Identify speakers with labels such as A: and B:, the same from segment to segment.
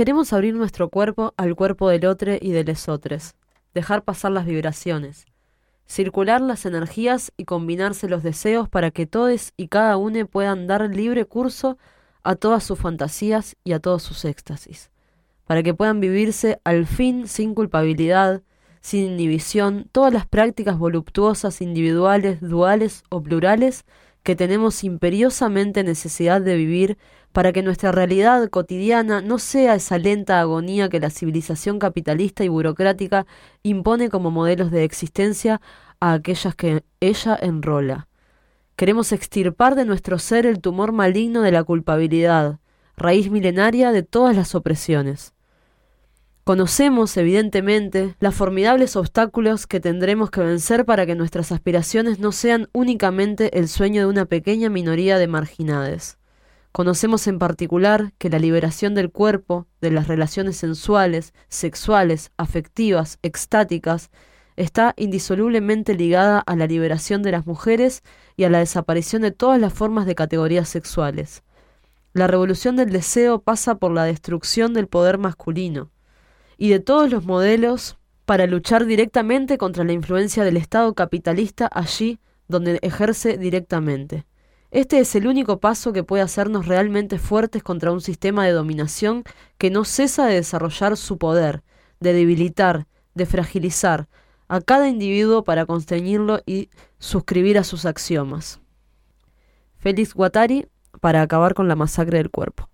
A: Queremos abrir nuestro cuerpo al cuerpo del otro y de lesotres, dejar pasar las vibraciones, circular las energías y combinarse los deseos para que todos y cada uno puedan dar libre curso a todas sus fantasías y a todos sus éxtasis, para que puedan vivirse al fin sin culpabilidad, sin inhibición, todas las prácticas voluptuosas individuales, duales o plurales que tenemos imperiosamente necesidad de vivir para que nuestra realidad cotidiana no sea esa lenta agonía que la civilización capitalista y burocrática impone como modelos de existencia a aquellas que ella enrola. Queremos extirpar de nuestro ser el tumor maligno de la culpabilidad, raíz milenaria de todas las opresiones. Conocemos, evidentemente, los formidables obstáculos que tendremos que vencer para que nuestras aspiraciones no sean únicamente el sueño de una pequeña minoría de marginades. Conocemos en particular que la liberación del cuerpo, de las relaciones sensuales, sexuales, afectivas, extáticas, está indisolublemente ligada a la liberación de las mujeres y a la desaparición de todas las formas de categorías sexuales. La revolución del deseo pasa por la destrucción del poder masculino y de todos los modelos para luchar directamente contra la influencia del Estado capitalista allí donde ejerce directamente. Este es el único paso que puede hacernos realmente fuertes contra un sistema de dominación que no cesa de desarrollar su poder, de debilitar, de fragilizar a cada individuo para constreñirlo y suscribir a sus axiomas. Félix Guattari para acabar con la masacre del cuerpo.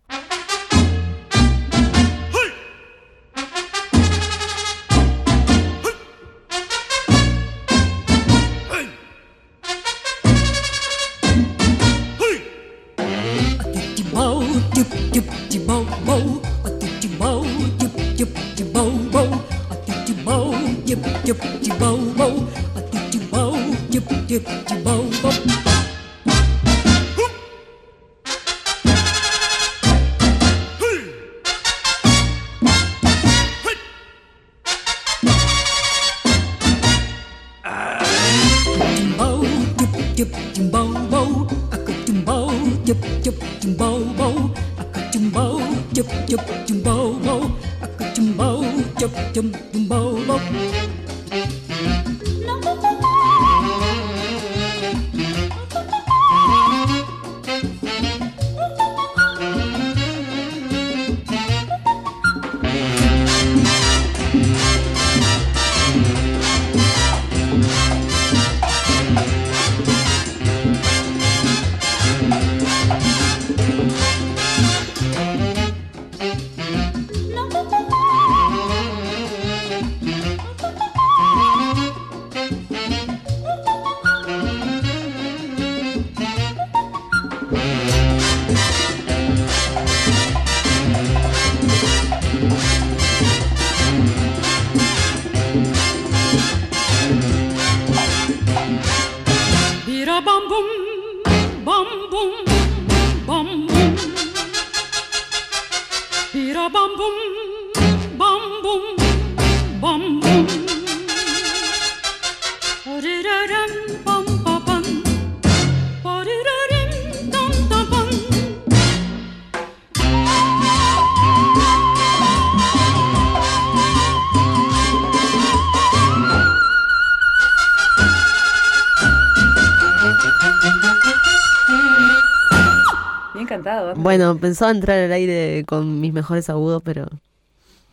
A: Bueno, pensaba entrar al aire con mis mejores agudos, pero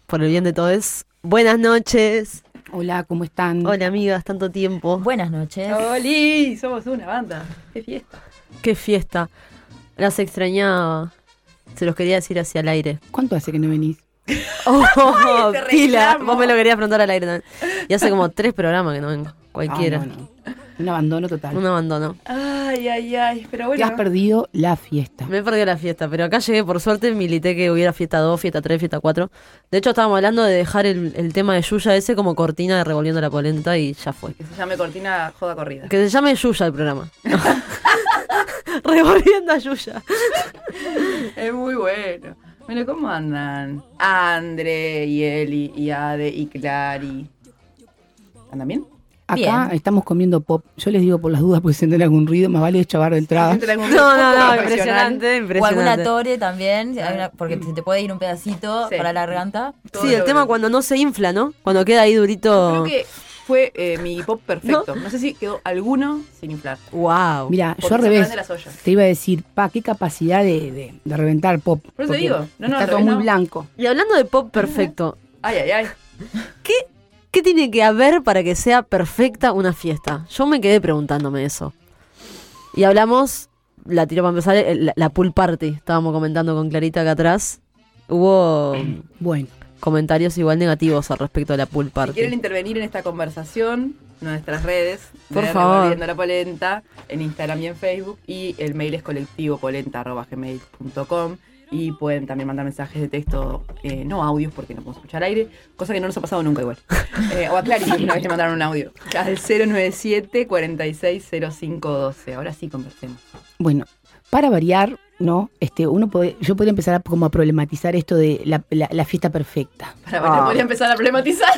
A: por el bien de todos. Buenas noches.
B: Hola, ¿cómo están?
A: Hola amigas, tanto tiempo.
C: Buenas noches.
D: ¡Oli! Somos una banda. ¡Qué fiesta!
A: Qué fiesta. Las extrañaba. Se los quería decir hacia el aire.
B: ¿Cuánto hace que no venís?
A: Oh,
D: te
A: pila. Vos me lo querías preguntar al aire también. Y hace como tres programas que no vengo. Cualquiera.
B: Ah, no, no. Un abandono total.
A: Un abandono.
D: Ay, ay, ay. Pero
B: Te has
D: bueno.
B: perdido la fiesta.
A: Me he perdido la fiesta, pero acá llegué, por suerte, milité que hubiera fiesta 2, fiesta 3, fiesta 4. De hecho, estábamos hablando de dejar el, el tema de Yuya ese como cortina de Revolviendo la Polenta y ya fue.
D: Que se llame Cortina Joda Corrida.
A: Que se llame Yuya el programa. Revolviendo a Yuya.
D: Es muy bueno. Bueno, ¿cómo andan? Andre y Eli y Ade y Clary. ¿Andan bien?
B: Acá
C: Bien.
B: estamos comiendo pop. Yo les digo por las dudas porque sienten algún ruido, más vale chavar de entrada.
D: ¿Entra algún
A: No, no, no,
D: poco
A: impresionante,
C: O alguna
A: impresionante.
C: tore también, una- porque se te puede ir un pedacito
D: Sí.
C: para la garganta.
D: Todo
A: Sí, el tema cuando no se infla, ¿no? Cuando queda ahí durito.
D: Creo que fue eh, mi pop perfecto. No. sé si quedó alguno sin inflar.
A: Wow.
B: Mira, yo al
D: se
B: revés. Te iba a decir, pa, qué capacidad de, de- de reventar pop.
D: Por eso te digo. No, no,
B: está todo
D: revés,
B: muy
D: no.
B: blanco.
A: Y hablando de pop perfecto,
D: Ay, ay, ay.
A: ¿qué, ¿qué tiene que haber para que sea perfecta una fiesta? Yo me quedé preguntándome eso. Y hablamos, la tiro para empezar, la, la pool party. Estábamos comentando con Clarita acá atrás. Hubo
B: Bueno,
A: comentarios igual negativos al respecto de la pool
D: Si
A: party.
D: quieren intervenir en esta conversación, nuestras redes,
A: Por favor.
D: La Polenta, en Instagram y en Facebook, y el mail es colectivopolenta.gmail.com y pueden también mandar mensajes de texto, eh, no audios porque no podemos escuchar aire, cosa que no nos ha pasado nunca igual. Eh, o a Clary, que una vez le mandaron un audio, al 097 460512 Ahora sí conversemos.
B: bueno, para variar, ¿no? Este, uno puede, yo podría empezar a, como a problematizar esto de la, la- la fiesta perfecta.
D: Para ver,
A: Ah.
D: podría empezar a problematizar.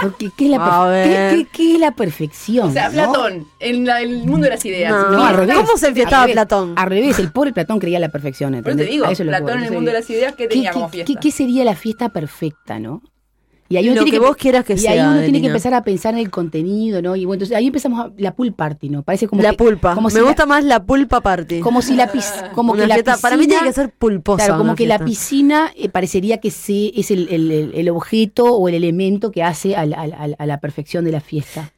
B: Porque, ¿qué es la. ¿qué, qué- qué es la perfección?
D: O sea,
B: no?
D: Platón, en la- el mundo de las ideas.
A: No,
B: No, al revés.
A: ¿Cómo se enfiestaba. Platón?
B: Al revés, el pobre Platón creía la perfección.
D: Por eso te digo, Platón en el mundo de las ideas, ¿qué
B: ¿Qué-
D: tenía
B: qué-
D: como
B: qué-
D: fiesta?
B: qué sería la fiesta perfecta, no? Y ahí uno
A: Lo
B: tiene
A: que vos quieras que
B: y
A: sea,
B: ahí uno tiene que empezar a pensar en el contenido, ¿no? Y bueno, entonces ahí empezamos a, la pool party, ¿no? Parece como
A: la
B: que-
A: pulpa.
B: como
A: Me
B: si la-
A: gusta más la pulpa party.
B: como si la pis- como
A: Una
B: que la piscina,
A: para mí tiene que ser pulposa.
B: Claro, como que la piscina eh, parecería que sí es el, el- el- el objeto o el elemento que hace al- al- a la perfección de la fiesta.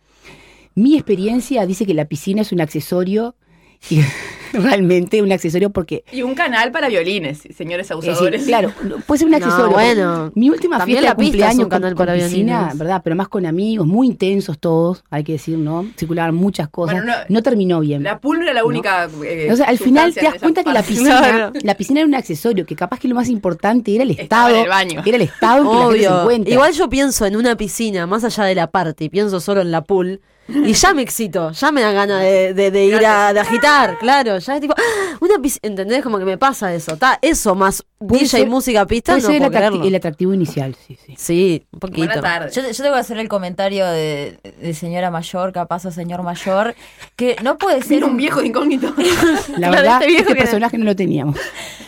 B: Mi experiencia dice que la piscina es un accesorio, y realmente un accesorio porque
D: Y un canal para violines, señores
B: es
D: abusadores.
B: decir, claro, puede ser un
A: No,
B: accesorio.
A: bueno.
B: Mi última
A: También
B: fiesta
A: la
B: de
A: un
B: cumpleaños con,
A: canal
B: con
A: para
B: piscina,
A: violines.
B: ¿verdad? Pero más con amigos, muy intensos todos, hay que decir, ¿no? Circulaban muchas cosas.
D: Bueno,
B: no,
D: no-
B: terminó bien.
D: La pool no era la única. eh,
B: o sea, al final te das
D: en
B: cuenta que la piscina, la piscina era un accesorio, que capaz que lo más importante era el
D: Estaba
B: estado.
D: en el baño.
B: Era el estado en que la gente se
A: Obvio.
B: encuentra.
A: Igual yo pienso en una piscina, más allá de la party, pienso solo en la pool. Y ya me excito, ya me da ganas de, de- de ir a de agitar, claro. Ya es tipo, ¡ah! una ¿entendés? Como que me pasa eso. Está eso más DJ
B: ser-
A: música pista, no
B: el,
A: creerlo.
B: el atractivo inicial, sí, sí.
A: Sí, un poquito.
D: Buenas tardes.
C: Yo, yo tengo que hacer el comentario de, de señora mayor, capaz o señor mayor, que no puede ser
D: Era un viejo de incógnito.
B: La
A: Claro,
B: verdad,
A: este viejo
B: este
A: que-
B: personaje no lo teníamos.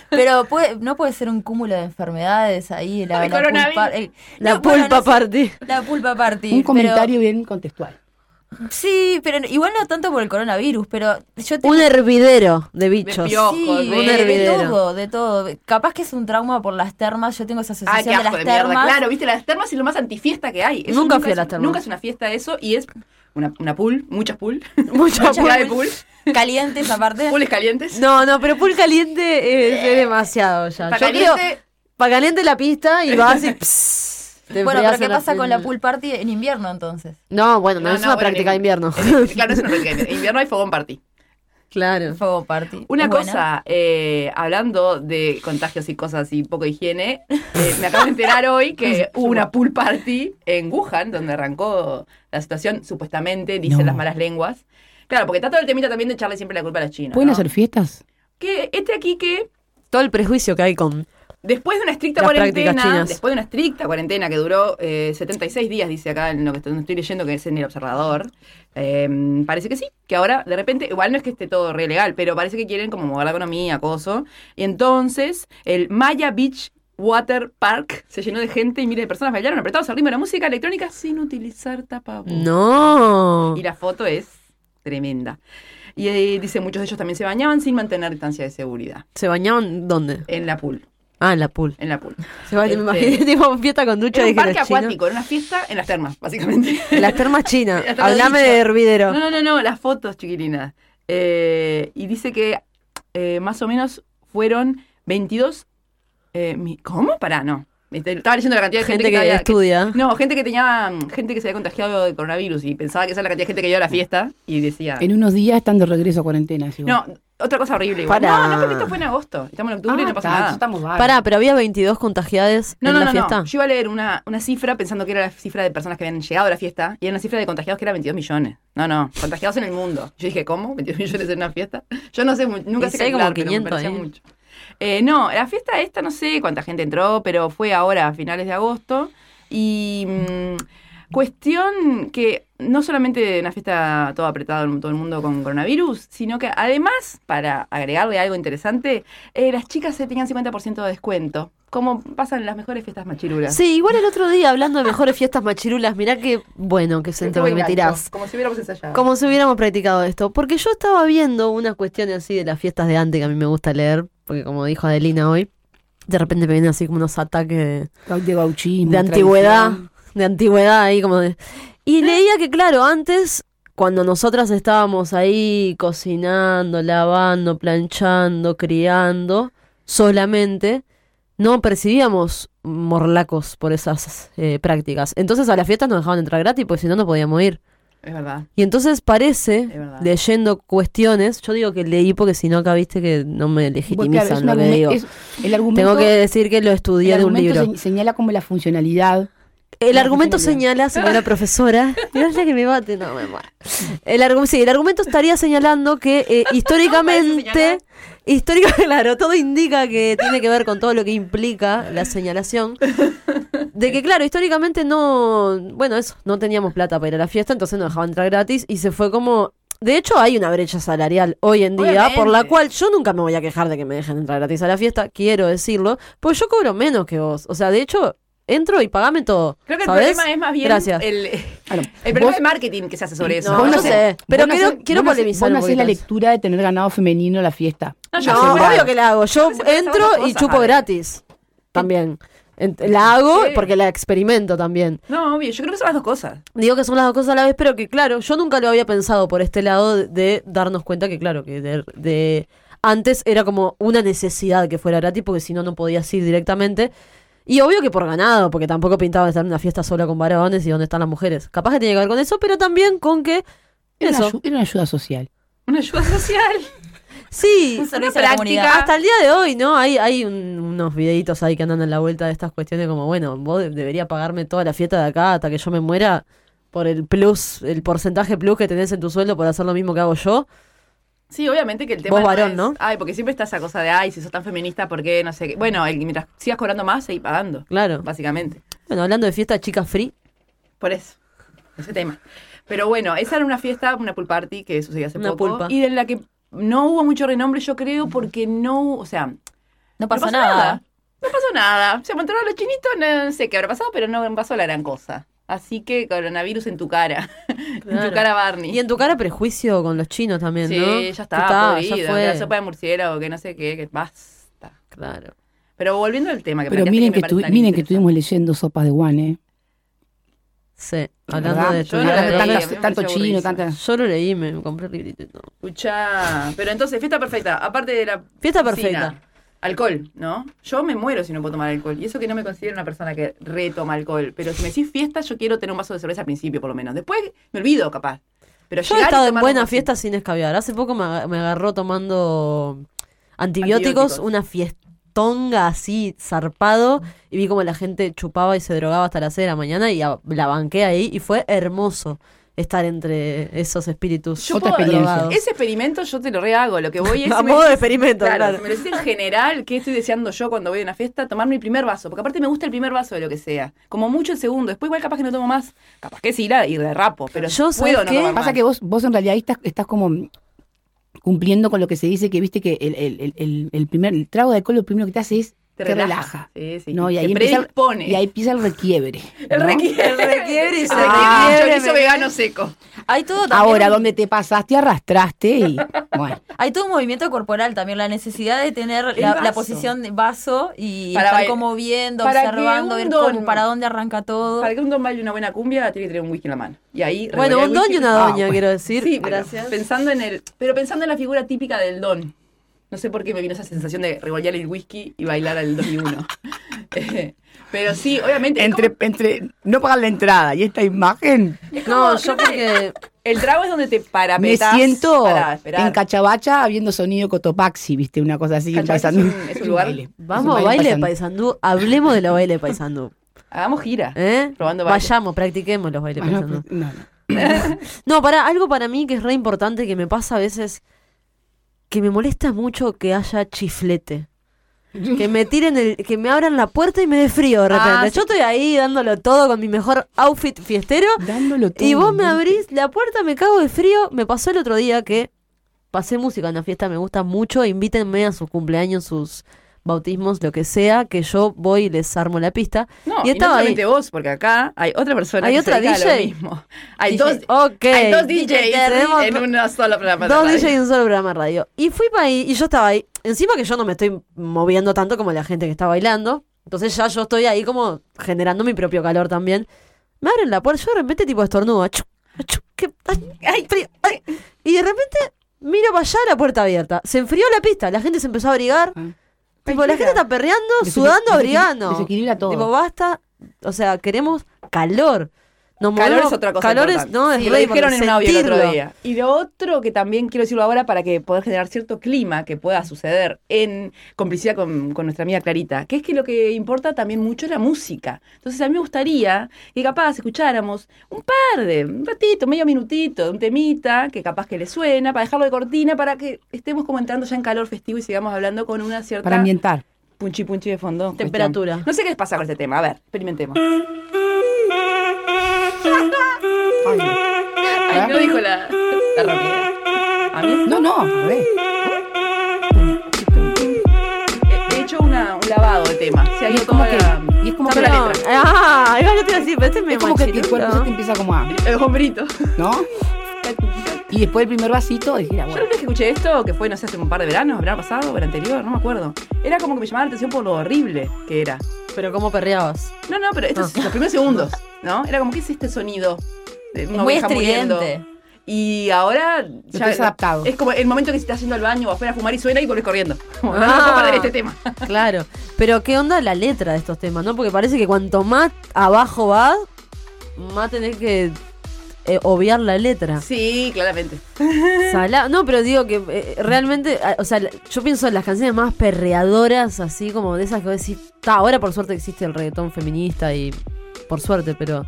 C: pero puede, no puede ser un cúmulo de enfermedades ahí, la, la pulpa, el-
A: La
C: no, bueno,
A: pulpa
C: no sé,
A: party.
C: La pulpa party.
B: Un
C: pero-
B: comentario bien contextual.
C: Sí, pero igual no tanto por el coronavirus, pero yo tengo
A: Un hervidero de bichos.
D: piojos,
C: Sí,
D: de-
A: un
C: de, de
A: hervidero.
C: todo, de todo. Capaz que es un trauma por las termas. Yo tengo esa
D: Ah,
C: asociación
D: qué
C: de las
D: de mierda.
C: termas.
D: Claro, viste, las termas es lo más antifiesta que hay. Eso
A: Nunca fui a
D: es-
A: las termas.
D: Nunca es una fiesta eso y es una, una pool, muchas pool.
A: Mucha
D: Mucha
A: pool.
D: de pool.
C: Calientes aparte.
D: Pooles calientes.
A: No, no, pero pool caliente es, es demasiado ya.
D: Para
A: Yo
D: caliente,
A: creo, para caliente la pista y vas y... pss, te
C: Bueno, pero ¿qué pasa con la pool party en invierno entonces?
A: No, bueno, no,
D: No,
A: es
D: no,
A: una
D: bueno,
A: práctica de
D: en-
A: invierno.
D: en- claro, es una práctica de invierno. En invierno hay fogón party.
A: claro.
C: Fuego party.
D: Una cosa, eh, hablando de contagios y cosas y poco higiene, eh, me acabo de enterar hoy que hubo una pool party en Wuhan, donde arrancó la situación, supuestamente, dicen
B: No.
D: las malas lenguas. Claro, porque está todo el temita también de echarle siempre la culpa a la China.
B: ¿Pueden
D: ¿no?
B: hacer fiestas?
D: Que este aquí que
A: Todo el prejuicio que hay con...
D: Después de una estricta
A: Las
D: cuarentena, después de una estricta cuarentena que duró eh, 76 días, dice acá en lo que estoy, estoy leyendo, que es en el observador, eh, parece que sí, que ahora de repente, igual no es que esté todo re legal, pero parece que quieren como mover la economía, acoso. Y entonces el Maya Beach Water Park se llenó de gente y miles de personas bailaron apretados al ritmo de la música electrónica sin utilizar tapabocas.
A: No.
D: Y la foto es tremenda. Y eh, dice, muchos de ellos también se bañaban sin mantener distancia de seguridad.
A: ¿Se bañaban dónde?
D: En la pool,
A: Ah, en la pool.
D: en la pool.
A: Se me
D: Este,
A: imaginé, tipo fiesta con ducha
D: Era un parque acuático, era una fiesta en las termas, básicamente.
A: Las termas chinas. Hablame de hervidero.
D: No, no, no, no, las fotos, chiquilinas. Eh, y dice que eh, más o menos fueron 22... eh, mi- ¿Cómo? Pará, no. Este, Estaba leyendo la cantidad de gente,
A: Gente que
D: había-
A: estudia.
D: no, gente que tenía... Gente que se había contagiado de coronavirus y pensaba que esa era la cantidad de gente que iba a la fiesta y decía...
B: En unos días están de regreso a cuarentena.
D: No, otra cosa horrible. igual.
A: Pará.
D: No, no, porque esto fue en agosto. Estamos en octubre y
B: Ah,
D: no pasa
B: está,
D: nada.
B: Estamos.
A: Pará, pero había 22 contagiades
D: No,
A: en
D: no,
A: la
D: no,
A: fiesta.
D: no. Yo iba a leer una, una cifra pensando que era la cifra de personas que habían llegado a la fiesta y era una cifra de contagiados que era 22 millones. No, no, contagiados en el mundo. Yo dije, ¿cómo? ¿22 millones en una fiesta? Yo no sé, nunca
A: Y
D: sé
A: como
D: calcular, pero me
A: 500
D: parecía mucho. Eh, no, la fiesta esta no sé cuánta gente entró, pero fue ahora a finales de agosto. Y mm, cuestión que no solamente una fiesta todo apretado en todo el mundo con coronavirus, sino que además, para agregarle algo interesante, eh, las chicas se tenían 50% de descuento. Como pasan las mejores fiestas machirulas.
A: Sí, igual el otro día hablando de mejores fiestas machirulas, mirá qué bueno que que me tirás.
D: Como si hubiéramos ensayado.
A: Como si hubiéramos practicado esto. Porque yo estaba viendo unas cuestiones así de las fiestas de antes que a mí me gusta leer. Porque como dijo Adelina hoy, de repente me vienen así como unos ataques de,
B: De gauchismo.
A: de antigüedad.
B: tradición.
A: De antigüedad ahí como de... Y leía que claro, antes, cuando nosotras estábamos ahí cocinando, lavando, planchando, criando, solamente, no percibíamos morlacos por esas eh, prácticas. Entonces a las fiestas nos dejaban entrar gratis, porque si no, no podíamos ir.
D: Es verdad.
A: Y entonces parece, leyendo cuestiones, yo digo que leí porque si no acá viste que no me legitimizan lo que digo.
B: es- el argumento,
A: Tengo que decir que lo
B: el
A: estudié de un libro.
B: se- señala como la funcionalidad.
A: El
B: la
A: argumento señala, señora profesora, mirá que me bate, no me muero. El, argu- sí, el argumento estaría señalando que eh, históricamente, histórica, claro, todo indica que tiene que ver con todo lo que implica la señalación. De que, claro, históricamente no, bueno, eso, no teníamos plata para ir a la fiesta, entonces nos dejaban entrar gratis y se fue como... De hecho, hay una brecha salarial hoy en día, por la cual yo nunca me voy a quejar de que me dejen entrar gratis a la fiesta, quiero decirlo, pues yo cobro menos que vos. O sea, de hecho, entro y pagame todo.
D: Creo que el problema es más bien
A: Gracias.
D: el, problema
B: vos-
D: de marketing que se hace sobre eso.
A: No, no sé, pero
B: vos
A: quiero- quiero polemizar
B: Vos no la lectura de tener ganado femenino en la fiesta.
D: No, yo
A: No, obvio que la hago. Yo entro y chupo gratis. También. La hago
D: Sí.
A: porque la experimento también.
D: No, obvio, yo creo que son las dos cosas.
A: Digo que son las dos cosas a la vez, pero que claro, yo nunca lo había pensado por este lado de, de darnos cuenta que claro, que de, de- antes era como una necesidad que fuera gratis porque si no no podías ir directamente. Y obvio que por ganado, porque tampoco pintaba estar en una fiesta sola con varones y donde están las mujeres. Capaz que tiene que ver con eso, pero también con que
B: Era una,
A: eso.
B: ayu- era una ayuda social.
D: Una ayuda social.
A: Sí,
C: Un servicio
D: una práctica.
A: Hasta el día de hoy, ¿no? Hay, hay un- unos videitos ahí que andan en la vuelta de estas cuestiones como, bueno, vos de- debería pagarme toda la fiesta de acá hasta que yo me muera por el plus, el porcentaje plus que tenés en tu sueldo por hacer lo mismo que hago yo.
D: Sí, obviamente que el tema
A: Vos varón,
D: es-
A: ¿no?
D: Ay, porque siempre está esa cosa de, ay, si sos tan feminista, ¿por qué? No sé qué. Bueno, el- mientras sigas cobrando más, seguís pagando.
A: Claro.
D: Básicamente.
A: Bueno, hablando de fiesta chica free,
D: Por eso. Ese tema. Pero bueno, esa era una fiesta, una pool party que sucedió hace
A: Una
D: poco.
A: pulpa.
D: Y de la que no hubo mucho renombre, yo creo, porque no, o sea,
C: No pasó nada.
D: No pasó nada. Se montaron los chinitos, no sé qué habrá pasado, pero no pasó la gran cosa. Así que coronavirus en tu cara. en
A: Claro.
D: tu cara, Barney.
A: y en tu cara prejuicio con los chinos también,
D: sí,
A: ¿no?
D: ya
A: Ya
D: está,
A: está,
D: podrido,
A: ya
D: que
A: fue.
D: la sopa de murciélago, que no sé qué, que basta.
A: Claro.
D: Pero volviendo al tema que
B: Pero miren que, estu-
D: tan
B: miren que estuvimos leyendo sopas de Juan, ¿eh?
A: Sí, hablando
B: ¿Verdad?
A: de
D: Yo no
B: de
D: leí,
B: tanto
D: pareció
B: chino, tanta...
A: Yo lo leí, me compré el librito y todo.
D: Escuchá, pero entonces, fiesta perfecta, aparte de la
A: Fiesta perfecta.
D: Alcohol, ¿no? Yo me muero si no puedo tomar alcohol. Y eso que no me considero una persona que retoma alcohol. Pero si me decís fiesta, yo quiero tener un vaso de cerveza al principio, por lo menos. Después me olvido, capaz. Pero
A: Yo he estado en buena fiesta sin escabiar. Hace poco me, aga- me agarró tomando antibióticos,
D: Antibióticos.
A: una fiestonga así zarpado y vi como la gente chupaba y se drogaba hasta las 6 de la mañana y la banqué ahí y fue hermoso estar entre esos espíritus
D: Yo puedo-. Ese experimento yo te lo rehago. Lo que voy es.
A: A modo de experimento, claro.
D: si me decís en general qué estoy deseando yo cuando voy a una fiesta, tomar mi primer vaso. Porque aparte me gusta el primer vaso de lo que sea. Como mucho el segundo. Después, igual capaz que no tomo más. Capaz que sí, la, y derrapo. Pero
A: Yo, ¿sabes
D: puedo no
A: qué?
D: tomar
B: Pasa
D: más.
B: que vos, vos en realidad ahí estás, estás como cumpliendo con lo que se dice que viste que el, el- el- el- el primer el trago de alcohol lo primero que te hace es
D: Te
B: Te
D: relaja.
B: relaja.
D: Sí, sí.
B: No, y ahí empieza,
D: predispone.
B: y ahí empieza el requiebre.
D: el
B: ¿no?
D: requiebre.
C: El requiebre y se
D: Ah,
C: requiebre,
D: chorizo vegano seco.
C: Hay todo también.
B: Ahora, donde te pasaste, arrastraste y bueno.
C: Hay todo un movimiento corporal también, la necesidad de tener
D: El
C: la, la posición de vaso y
D: Para
C: estar como viendo,
D: para
C: observando, ver
D: don-
C: cómo, para dónde arranca todo.
D: Para que un don baile una buena cumbia, tiene que tener un whisky en la mano. Y ahí
A: Bueno, un
D: el
A: don y una
B: Ah,
A: doña,
B: bueno.
A: quiero decir.
D: Sí, pero
A: Gracias.
D: Pensando en el, pero pensando en la figura típica del don. No sé por qué me vino esa sensación de revolver el whisky y bailar al 2 y 1. pero sí, obviamente.
B: Entre,
D: como-
B: entre no pagar la entrada y esta imagen,
A: No, yo porque
D: el trago es donde te
B: me
D: parapetas
B: siento
D: para esperar.
B: en Cachabacha habiendo sonido Cotopaxi, ¿viste? Una cosa así. en Paysandú.
D: es un- es un lugar.
B: baile.
A: Vamos
B: un
A: a baile de paisandú. Hablemos de los bailes de paisandú.
D: Hagamos gira.
A: ¿Eh?
D: Probando baile.
A: Vayamos, practiquemos los bailes de
B: Bueno,
A: paisandú.
B: pues, no, no.
A: No, para algo para mí que es re importante que me pasa a veces que me molesta mucho que haya chiflete. Que me tiren el, que me abran la puerta y me dé frío de repente.
D: Ah, sí.
A: Yo estoy ahí dándolo todo con mi mejor outfit fiestero
B: Dándolo todo.
A: y vos me abrís la puerta, me cago de frío. Me pasó el otro día que pasé música en la fiesta, me gusta mucho. Invítenme a sus cumpleaños, sus bautismos, lo que sea, que yo voy y les armo la pista.
D: No,
A: y
D: y,
A: estaba
D: no
A: ahí.
D: solamente vos, porque acá hay otra persona
A: ¿Hay
D: que
A: otra
D: se a
A: DJ?
D: lo mismo. Hay
A: DJ.
D: dos,
A: Ok.
D: hay dos
A: DJ
D: DJs en una sola programa de
A: Dos
D: radio.
A: DJs y un solo programa de radio. Y fui para ahí y yo estaba ahí. Encima que yo no me estoy moviendo tanto como la gente que está bailando. Entonces ya yo estoy ahí como generando mi propio calor también. Me abren la puerta, yo de repente tipo estornudo. achú, ¿qué? Ay, frío, ay. Y de repente miro para allá la puerta abierta. Se enfrió la pista, la gente se empezó a abrigar.
B: Ah.
A: Tipo, la gente está perreando, sudando, abrigando.
B: desequilibra todo.
A: Tipo, basta. O sea, queremos calor.
D: Calor es otra cosa.
A: Calor es,
D: importante.
A: no, es
D: Sí, lo dijeron en un audio el otro día. Y lo otro que también quiero decirlo ahora para que poder generar cierto clima que pueda suceder en complicidad con, con nuestra amiga Clarita, que es que lo que importa también mucho es la música. Entonces a mí me gustaría que capaz escucháramos un par de, un ratito, medio minutito, de un temita que capaz que le suena, para dejarlo de cortina, para que estemos como entrando ya en calor festivo y sigamos hablando con una cierta
B: Para ambientar.
D: punchi punchi de fondo.
A: Temperatura.
D: cuestión. No sé qué les pasa con este tema, a ver, experimentemos.
B: Ay,
D: Ay, no dijo la, la rapidez. A mí
B: no, no, a ver.
D: he, he hecho una- un lavado de tema. Se ha
B: Y
D: ido
B: es como que,
D: la,
B: y es como que,
D: la letra.
A: Ah, igual yo te iba a decir, pero este es
B: es como que el cuerpo se te empieza como a,
D: El hombrito.
B: ¿no? Y después el primer vasito, dije, ah,
D: Yo la
B: bueno.
D: vez que escuché esto, que fue, no sé, hace un par de veranos, verano pasado o el anterior, no me acuerdo. Era como que me llamaba la atención por lo horrible que era.
A: Pero ¿cómo perreabas?
D: No, no, pero estos, los primeros segundos, ¿no? Era como, ¿qué es este sonido? De
C: Es muy estridente.
D: Y ahora
B: te has adaptado.
D: Es como el momento que se está haciendo al baño o afuera a fumar y suena y volvés corriendo. Como, no, no
A: Ah.
D: puedo perder este tema.
A: Claro. Pero ¿qué onda la letra de estos temas, no? Porque parece que cuanto más abajo vas, más tenés que eh, obviar la letra.
D: Sí, claramente.
A: No, pero digo que eh, realmente, ah, o sea, yo pienso en las canciones más perreadoras, así como de esas que vos decís, "Ta, ahora por suerte existe el reggaetón feminista y por suerte, pero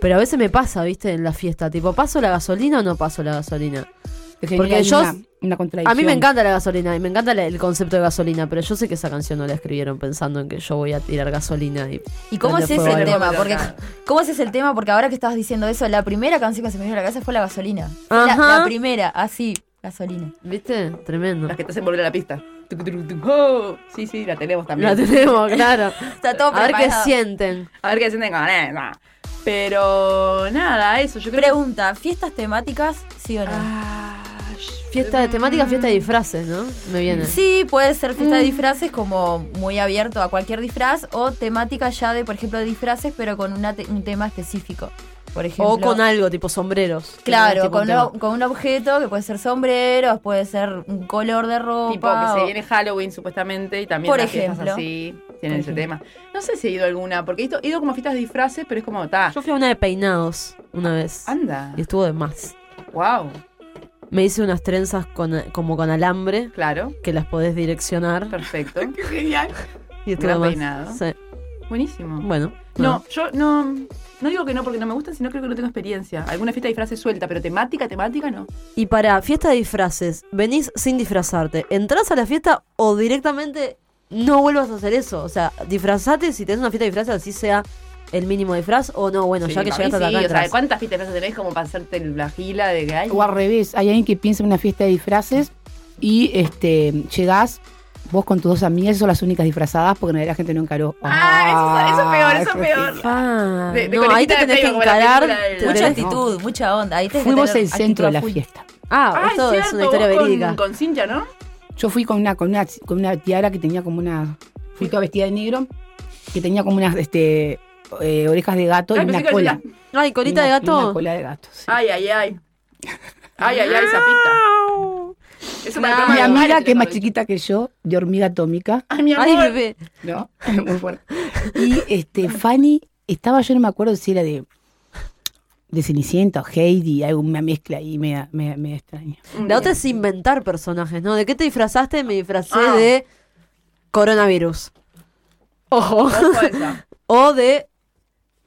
A: pero a veces me pasa, ¿viste? En la fiesta, tipo, ¿paso la gasolina o no paso la gasolina? Porque yo-
B: una, una contradicción.
A: A mí me encanta la gasolina y me encanta la- el concepto de gasolina, pero yo sé que esa canción no la escribieron pensando en que yo voy a tirar gasolina y
C: ¿Y cómo es ese el
A: algo.
C: tema? Porque. ¿Cómo es ese el tema? Porque ahora que estabas diciendo eso, la primera canción que se me vino a la cabeza fue La Gasolina. Fue La,
A: Ajá.
C: la primera, así, Gasolina.
A: ¿Viste? Tremendo.
D: Las que te hacen volver a la pista. Tuc, tuc, tuc. Oh, sí, sí, la tenemos también.
A: La tenemos, claro.
C: Está todo
A: A ver qué
C: preparado.
A: sienten.
D: A ver qué sienten con eso. Pero nada, eso. Yo creo que.
C: Pregunta, ¿fiestas temáticas? ¿Sí o no?
D: Ah,
A: Fiesta de temática, fiesta de disfraces, ¿no? Me viene.
C: Sí, puede ser fiesta de disfraces como muy abierto a cualquier disfraz o temática ya de, por ejemplo, de disfraces, pero con una te- un tema específico. Por ejemplo,
A: O con algo, tipo sombreros.
C: Claro,
A: un
C: con, un objeto que puede ser sombreros, puede ser un color de ropa.
D: Tipo que se viene Halloween supuestamente y también
C: Por
D: las fiestas
C: ejemplo.
D: así tienen ese tema. No sé si he ido a alguna, porque he ido, he ido como a fiestas de disfraces, pero es como, ta,
A: Yo fui a una de peinados una vez.
D: anda,
A: Y estuvo de más.
D: wow,
A: Me hice unas trenzas con, como con alambre
D: claro,
A: que las podés direccionar.
D: perfecto,
B: Genial.
A: Y estuvo
D: peinado.
A: Sí.
D: buenísimo.
A: Bueno.
D: No, yo no, no digo que no porque no me gustan, sino creo que no tengo experiencia. Alguna fiesta de disfraces suelta, pero temática, temática no.
A: Y para fiesta de disfraces, venís sin disfrazarte. ¿Entrás a la fiesta o directamente no vuelvas a hacer eso? O sea, disfrazate si tenés una fiesta de disfraces, así sea el mínimo disfraz o no. Bueno,
D: Sí,
A: ya que llegaste hasta
D: sí,
A: acá.
D: o sea. ¿cuántas fiestas de disfraces tenés como para hacerte la gila de que hay?
B: O al revés, hay alguien que piensa en una fiesta de disfraces y este llegás vos con tus dos amigas son las únicas disfrazadas porque en realidad la gente no encaró.
D: Ah, eso, eso es peor, eso es peor.
A: Ah,
D: De- de
A: no, ahí te tenés que encarar.
D: del-
C: Mucha actitud, mucha onda. Ahí
B: Fuimos el centro de la fiesta.
A: Ah,
D: Ah,
A: esto
D: es
A: una historia
D: con-
A: verídica.
D: Con, Cintia, ¿no?
B: Yo fui con una, con una, con una tiara que tenía como una. Fui toda vestida de negro, que tenía como unas este, eh, orejas de gato
D: Ay,
B: y una cola.
D: decía-
A: Ay, colita de
B: Una-
A: gato.
B: Una cola de gato. sí.
D: Ay, ay, ay. Ay, ay, ay, para el programa
B: Mi amiga, que es más chiquita que yo, de hormiga atómica,
D: Ay, mi amor.
A: Ay, bebé.
B: ¿no? Muy fuerte. Y este, Fanny, estaba, yo no me acuerdo si era de, de Cenicienta o Heidi, hay una mezcla ahí me, me, me extraña.
A: La otra es inventar personajes, ¿no? ¿De qué te disfrazaste? Me disfracé
D: Ah.
A: de coronavirus. Ojo. O de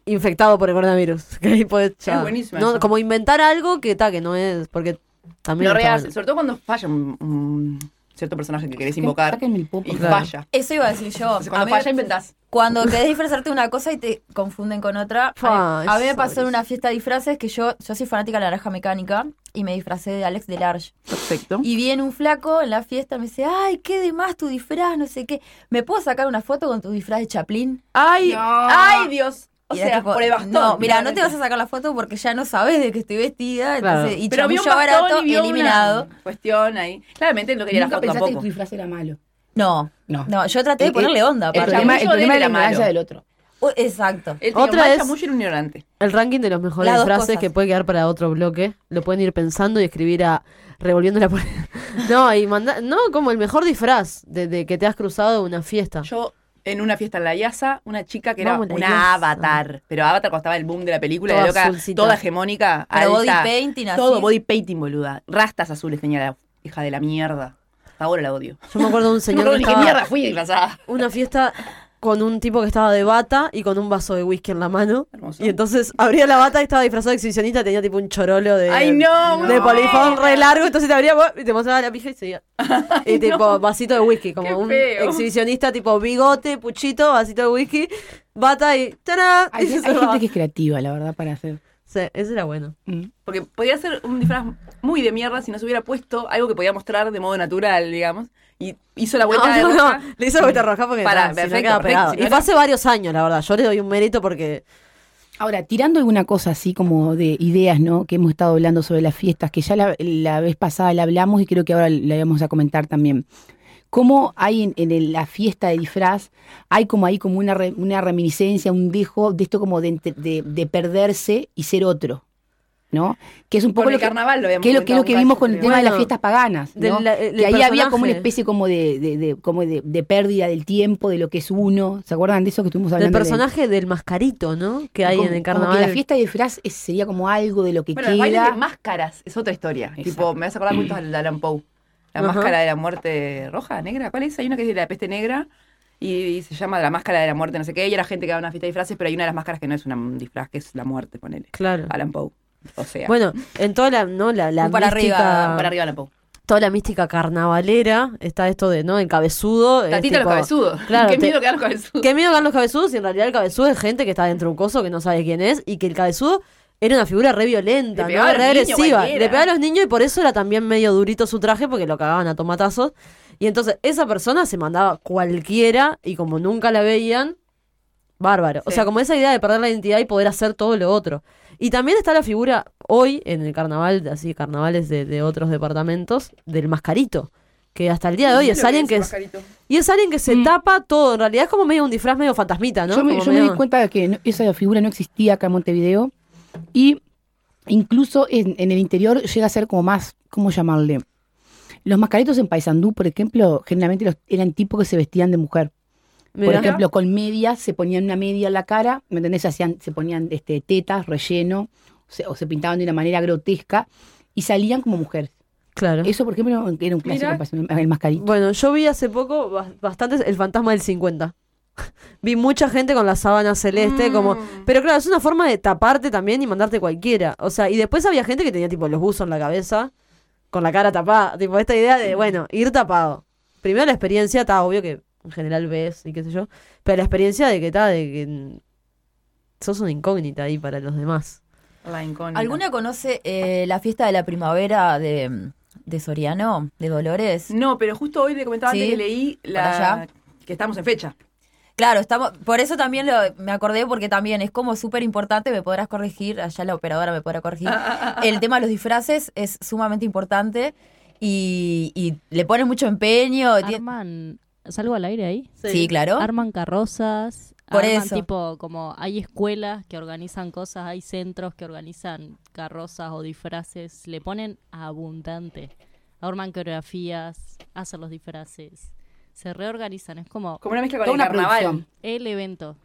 A: infectado por el coronavirus. Que ahí podés ya-
D: Es buenísima
A: no,
D: esa.
A: Como inventar algo que ta, que no es. Porque también.
D: Lo
A: está
D: rehaces,
A: bueno.
D: sobre todo cuando falla un, un cierto personaje que querés invocar
B: popo.
D: y
A: Claro.
D: falla.
C: Eso iba a decir yo.
D: Entonces,
C: A
D: cuando
C: mí-
D: falla, inventás.
C: Cuando querés disfrazarte de una cosa y te confunden con otra. A mí, a mí me pasó en una fiesta de disfraces que yo, yo soy fanática de la naranja mecánica y me disfracé de Alex Delarge.
D: Perfecto.
C: Y viene un flaco en la fiesta, me dice, ay, qué de más tu disfraz, no sé qué. ¿Me puedo sacar una foto con tu disfraz de Chaplin?
D: Ay,
B: No.
D: ay, Dios. O
C: Y
D: sea,
C: tipo,
D: por el bastón.
C: No, mira, no te vas a sacar la foto porque ya no sabes de qué estoy vestida.
A: Claro.
C: Entonces, y
D: Pero vio un
C: barato,
D: y vio
C: eliminado.
D: una cuestión ahí. Claramente no quería la
B: Nunca
D: foto
B: pensaste que
D: tampoco.
B: tu disfraz era malo.
C: No,
B: No.
C: no, yo traté de
B: El-
C: ponerle onda.
B: El
C: aparte.
B: problema, el
D: de
B: problema es la ignorancia del otro.
C: Uh, Exacto.
D: Tenía
A: Otra es-
D: ignorante.
A: El ranking de los mejores
C: cosas.
A: que puede quedar para otro bloque. Lo pueden ir pensando y escribir a. Revolviendo la No, y mandar. No, como el mejor disfraz de, de que te has cruzado en una fiesta.
D: Yo, en una fiesta en la IASA, una chica que era
A: Vamos,
D: una avatar. Pero avatar cuando estaba el boom de la película,
A: Toda
D: de loca,
A: azulcita.
D: toda hegemónica.
C: Pero body
D: alta,
C: painting así.
D: Todo body painting, boluda. Rastas azules tenía la hija de la mierda. Ahora la odio.
A: Yo me acuerdo de un
D: No
A: señor
D: me
A: que
D: qué mierda fui disfrazada.
A: Una fiesta con un tipo que estaba de bata y con un vaso de whisky en la mano.
D: Hermoso.
A: Y entonces abría la bata y estaba disfrazado de exhibicionista, tenía tipo un chorolo de.
D: Ay, no,
A: De
D: no.
A: polifón re largo, entonces te abría y te mostraba la pija y seguía. Y tipo, vasito de whisky, como
D: Qué
A: un
D: feo.
A: exhibicionista tipo bigote, puchito, vasito de whisky, bata y ¡tará!
B: Hay,
A: Y
B: hay gente que es creativa, la verdad, para hacer.
A: Sí, ese era bueno.
B: Mm.
D: Porque podía ser un disfraz muy de mierda si no se hubiera puesto algo que podía mostrar de modo natural, digamos. Y hizo la vuelta
A: No,
D: de
A: no,
D: roja.
A: no, le hizo la vuelta roja porque
D: Para,
A: no, si no
D: perfecto,
A: queda
D: perfecto,
A: pegado.
D: si
A: Y fue
D: era-
A: hace varios años, la verdad. Yo le doy un mérito porque.
B: Ahora, tirando alguna cosa así como de ideas, ¿no? Que hemos estado hablando sobre las fiestas, que ya la, la vez pasada la hablamos y creo que ahora la vamos a comentar también. ¿Cómo hay en, en el- la fiesta de disfraz, hay como ahí como una, re- una reminiscencia, un dejo de esto como de- de perderse y ser otro, ¿no? Que es un poco lo que,
D: carnaval lo
B: que es lo, que es lo que
D: comentado un
B: vimos con el tema de las fiestas paganas,
A: del-
B: ¿no?
A: la- el
B: que ahí había como una especie como de, de- de- como de, de pérdida del tiempo, de lo que es uno. ¿Se acuerdan de eso que estuvimos
A: Del
B: hablando? de-
A: personaje del mascarito, ¿no? Que hay
B: como-
A: en el
B: como
A: carnaval.
B: que la fiesta de disfraz es- sería como algo de lo que
D: Bueno,
B: queda.
D: de máscaras es otra historia.
B: Exacto.
D: Tipo, me vas a acordar mucho de Alan Poe. La
A: Ajá.
D: máscara de la muerte roja, negra. ¿Cuál es? Hay una que es de la peste negra y, se llama la máscara de la muerte, no sé qué. Y era gente que va a una fiesta de disfraces, pero hay una de las máscaras que no es una- un disfraz, que es la muerte, ponele.
A: Claro.
D: Alan Poe. O sea,
A: Bueno, en toda la, ¿no? la, la
C: Un para
A: mística,
C: arriba,
D: para arriba Alan Poe.
A: toda la mística carnavalera está esto de, ¿no? El cabezudo. es
D: Tatita los cabezudos.
A: Claro,
D: Qué
A: te-
D: miedo que dan los cabezudos.
A: Qué miedo que los cabezudos y en realidad el cabezudo es gente que está dentro de un coso que no sabe quién es y que el cabezudo era una figura re violenta,
D: Le
A: ¿no? Re agresiva.
D: cualquiera.
A: Le pegaba a los niños y por eso era también medio durito su traje porque lo cagaban a tomatazos. Y entonces esa persona se mandaba cualquiera y como nunca la veían, bárbaro. O sea, como esa idea de perder la identidad y poder hacer todo lo otro. Y también está la figura hoy en el carnaval, así carnavales de, de otros departamentos, del mascarito. Que hasta el día de hoy es alguien que es, y es alguien que se
B: Mm.
A: tapa todo. En realidad es como medio un disfraz medio fantasmita, ¿no?
B: Yo, me, di cuenta de que no- esa figura no existía acá en Montevideo y incluso en, en el interior llega a ser como más, ¿cómo llamarle? Los mascaritos en Paysandú, por ejemplo, generalmente los, eran tipos que se vestían de mujer. Por ejemplo, con medias, se ponían una media en la cara, ¿me entendés? Se, hacían, se ponían este, tetas, relleno, o se, o se pintaban de una manera grotesca y salían como mujeres.
A: Claro.
B: Eso, por ejemplo, era un clásico, el mascarito.
A: Bueno, yo vi hace poco ba- bastante el fantasma del 50. vi mucha gente con la sábana celeste, como.
D: Mm.
A: Pero claro, es una forma de taparte también y mandarte cualquiera. O sea, y después había gente que tenía tipo los buzos en la cabeza, con la cara tapada. Tipo, esta idea de, bueno, ir tapado. Primero la experiencia, está obvio que en general ves y qué sé yo. Pero la experiencia de que está, de que sos una incógnita ahí para los demás.
D: La incógnita.
C: ¿Alguna conoce eh, la fiesta de la primavera de, de Soriano, de Dolores.
D: No, pero justo hoy te comentaba
C: Sí,
D: antes que leí la que estamos en fecha.
C: Claro, estamos, por eso también lo, me acordé, porque también es como súper importante, me podrás corregir, allá la operadora me podrá corregir. El tema de los disfraces es sumamente importante y, y le ponen mucho empeño.
E: Arman, ¿salgo al aire ahí?
C: Sí, claro.
E: Arman carrozas.
C: Por
E: arman
C: eso.
E: tipo, como hay escuelas que organizan cosas, hay centros que organizan carrozas o disfraces, le ponen abundante. Arman coreografías, hacen los disfraces, se reorganizan, es como
D: Como una mezcla con el
B: una
D: carnaval.
B: producción.
E: el evento.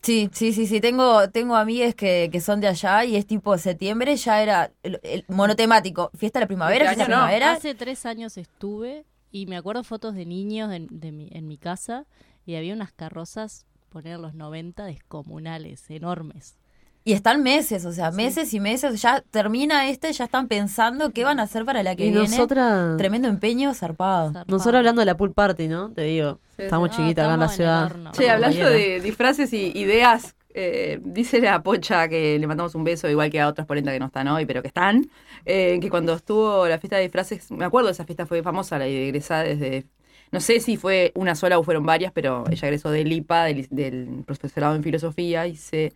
C: Sí, sí, sí, sí. Tengo, tengo amigas que, que son de allá y es tipo septiembre, ya era el, el monotemático. Fiesta de la primavera,
D: Este
C: fiesta de
D: no.
C: primavera.
E: Hace tres años estuve y me acuerdo fotos de niños en, de mi, en mi casa y había unas carrozas, poner los 90, descomunales, enormes.
C: Y están meses, o sea, meses y meses. Ya termina este, ya están pensando qué van a hacer para la que
A: Y
C: viene.
A: nosotras,
C: Tremendo empeño, zarpado.
A: nosotros hablando de la pool party, ¿no? Te digo,
D: Sí,
A: estamos
E: sí.
A: chiquitas acá en la
E: estamos en el
A: ciudad.
E: horno.
D: Che, hablando de disfraces y ideas, eh, dice la Pocha que le mandamos un beso, igual que a otras polentas que no están hoy, pero que están, eh, que cuando estuvo la fiesta de disfraces, me acuerdo, esa fiesta fue famosa, la de egresada desde, no sé si fue una sola o fueron varias, pero ella egresó del IPA, del, del profesorado en filosofía, y se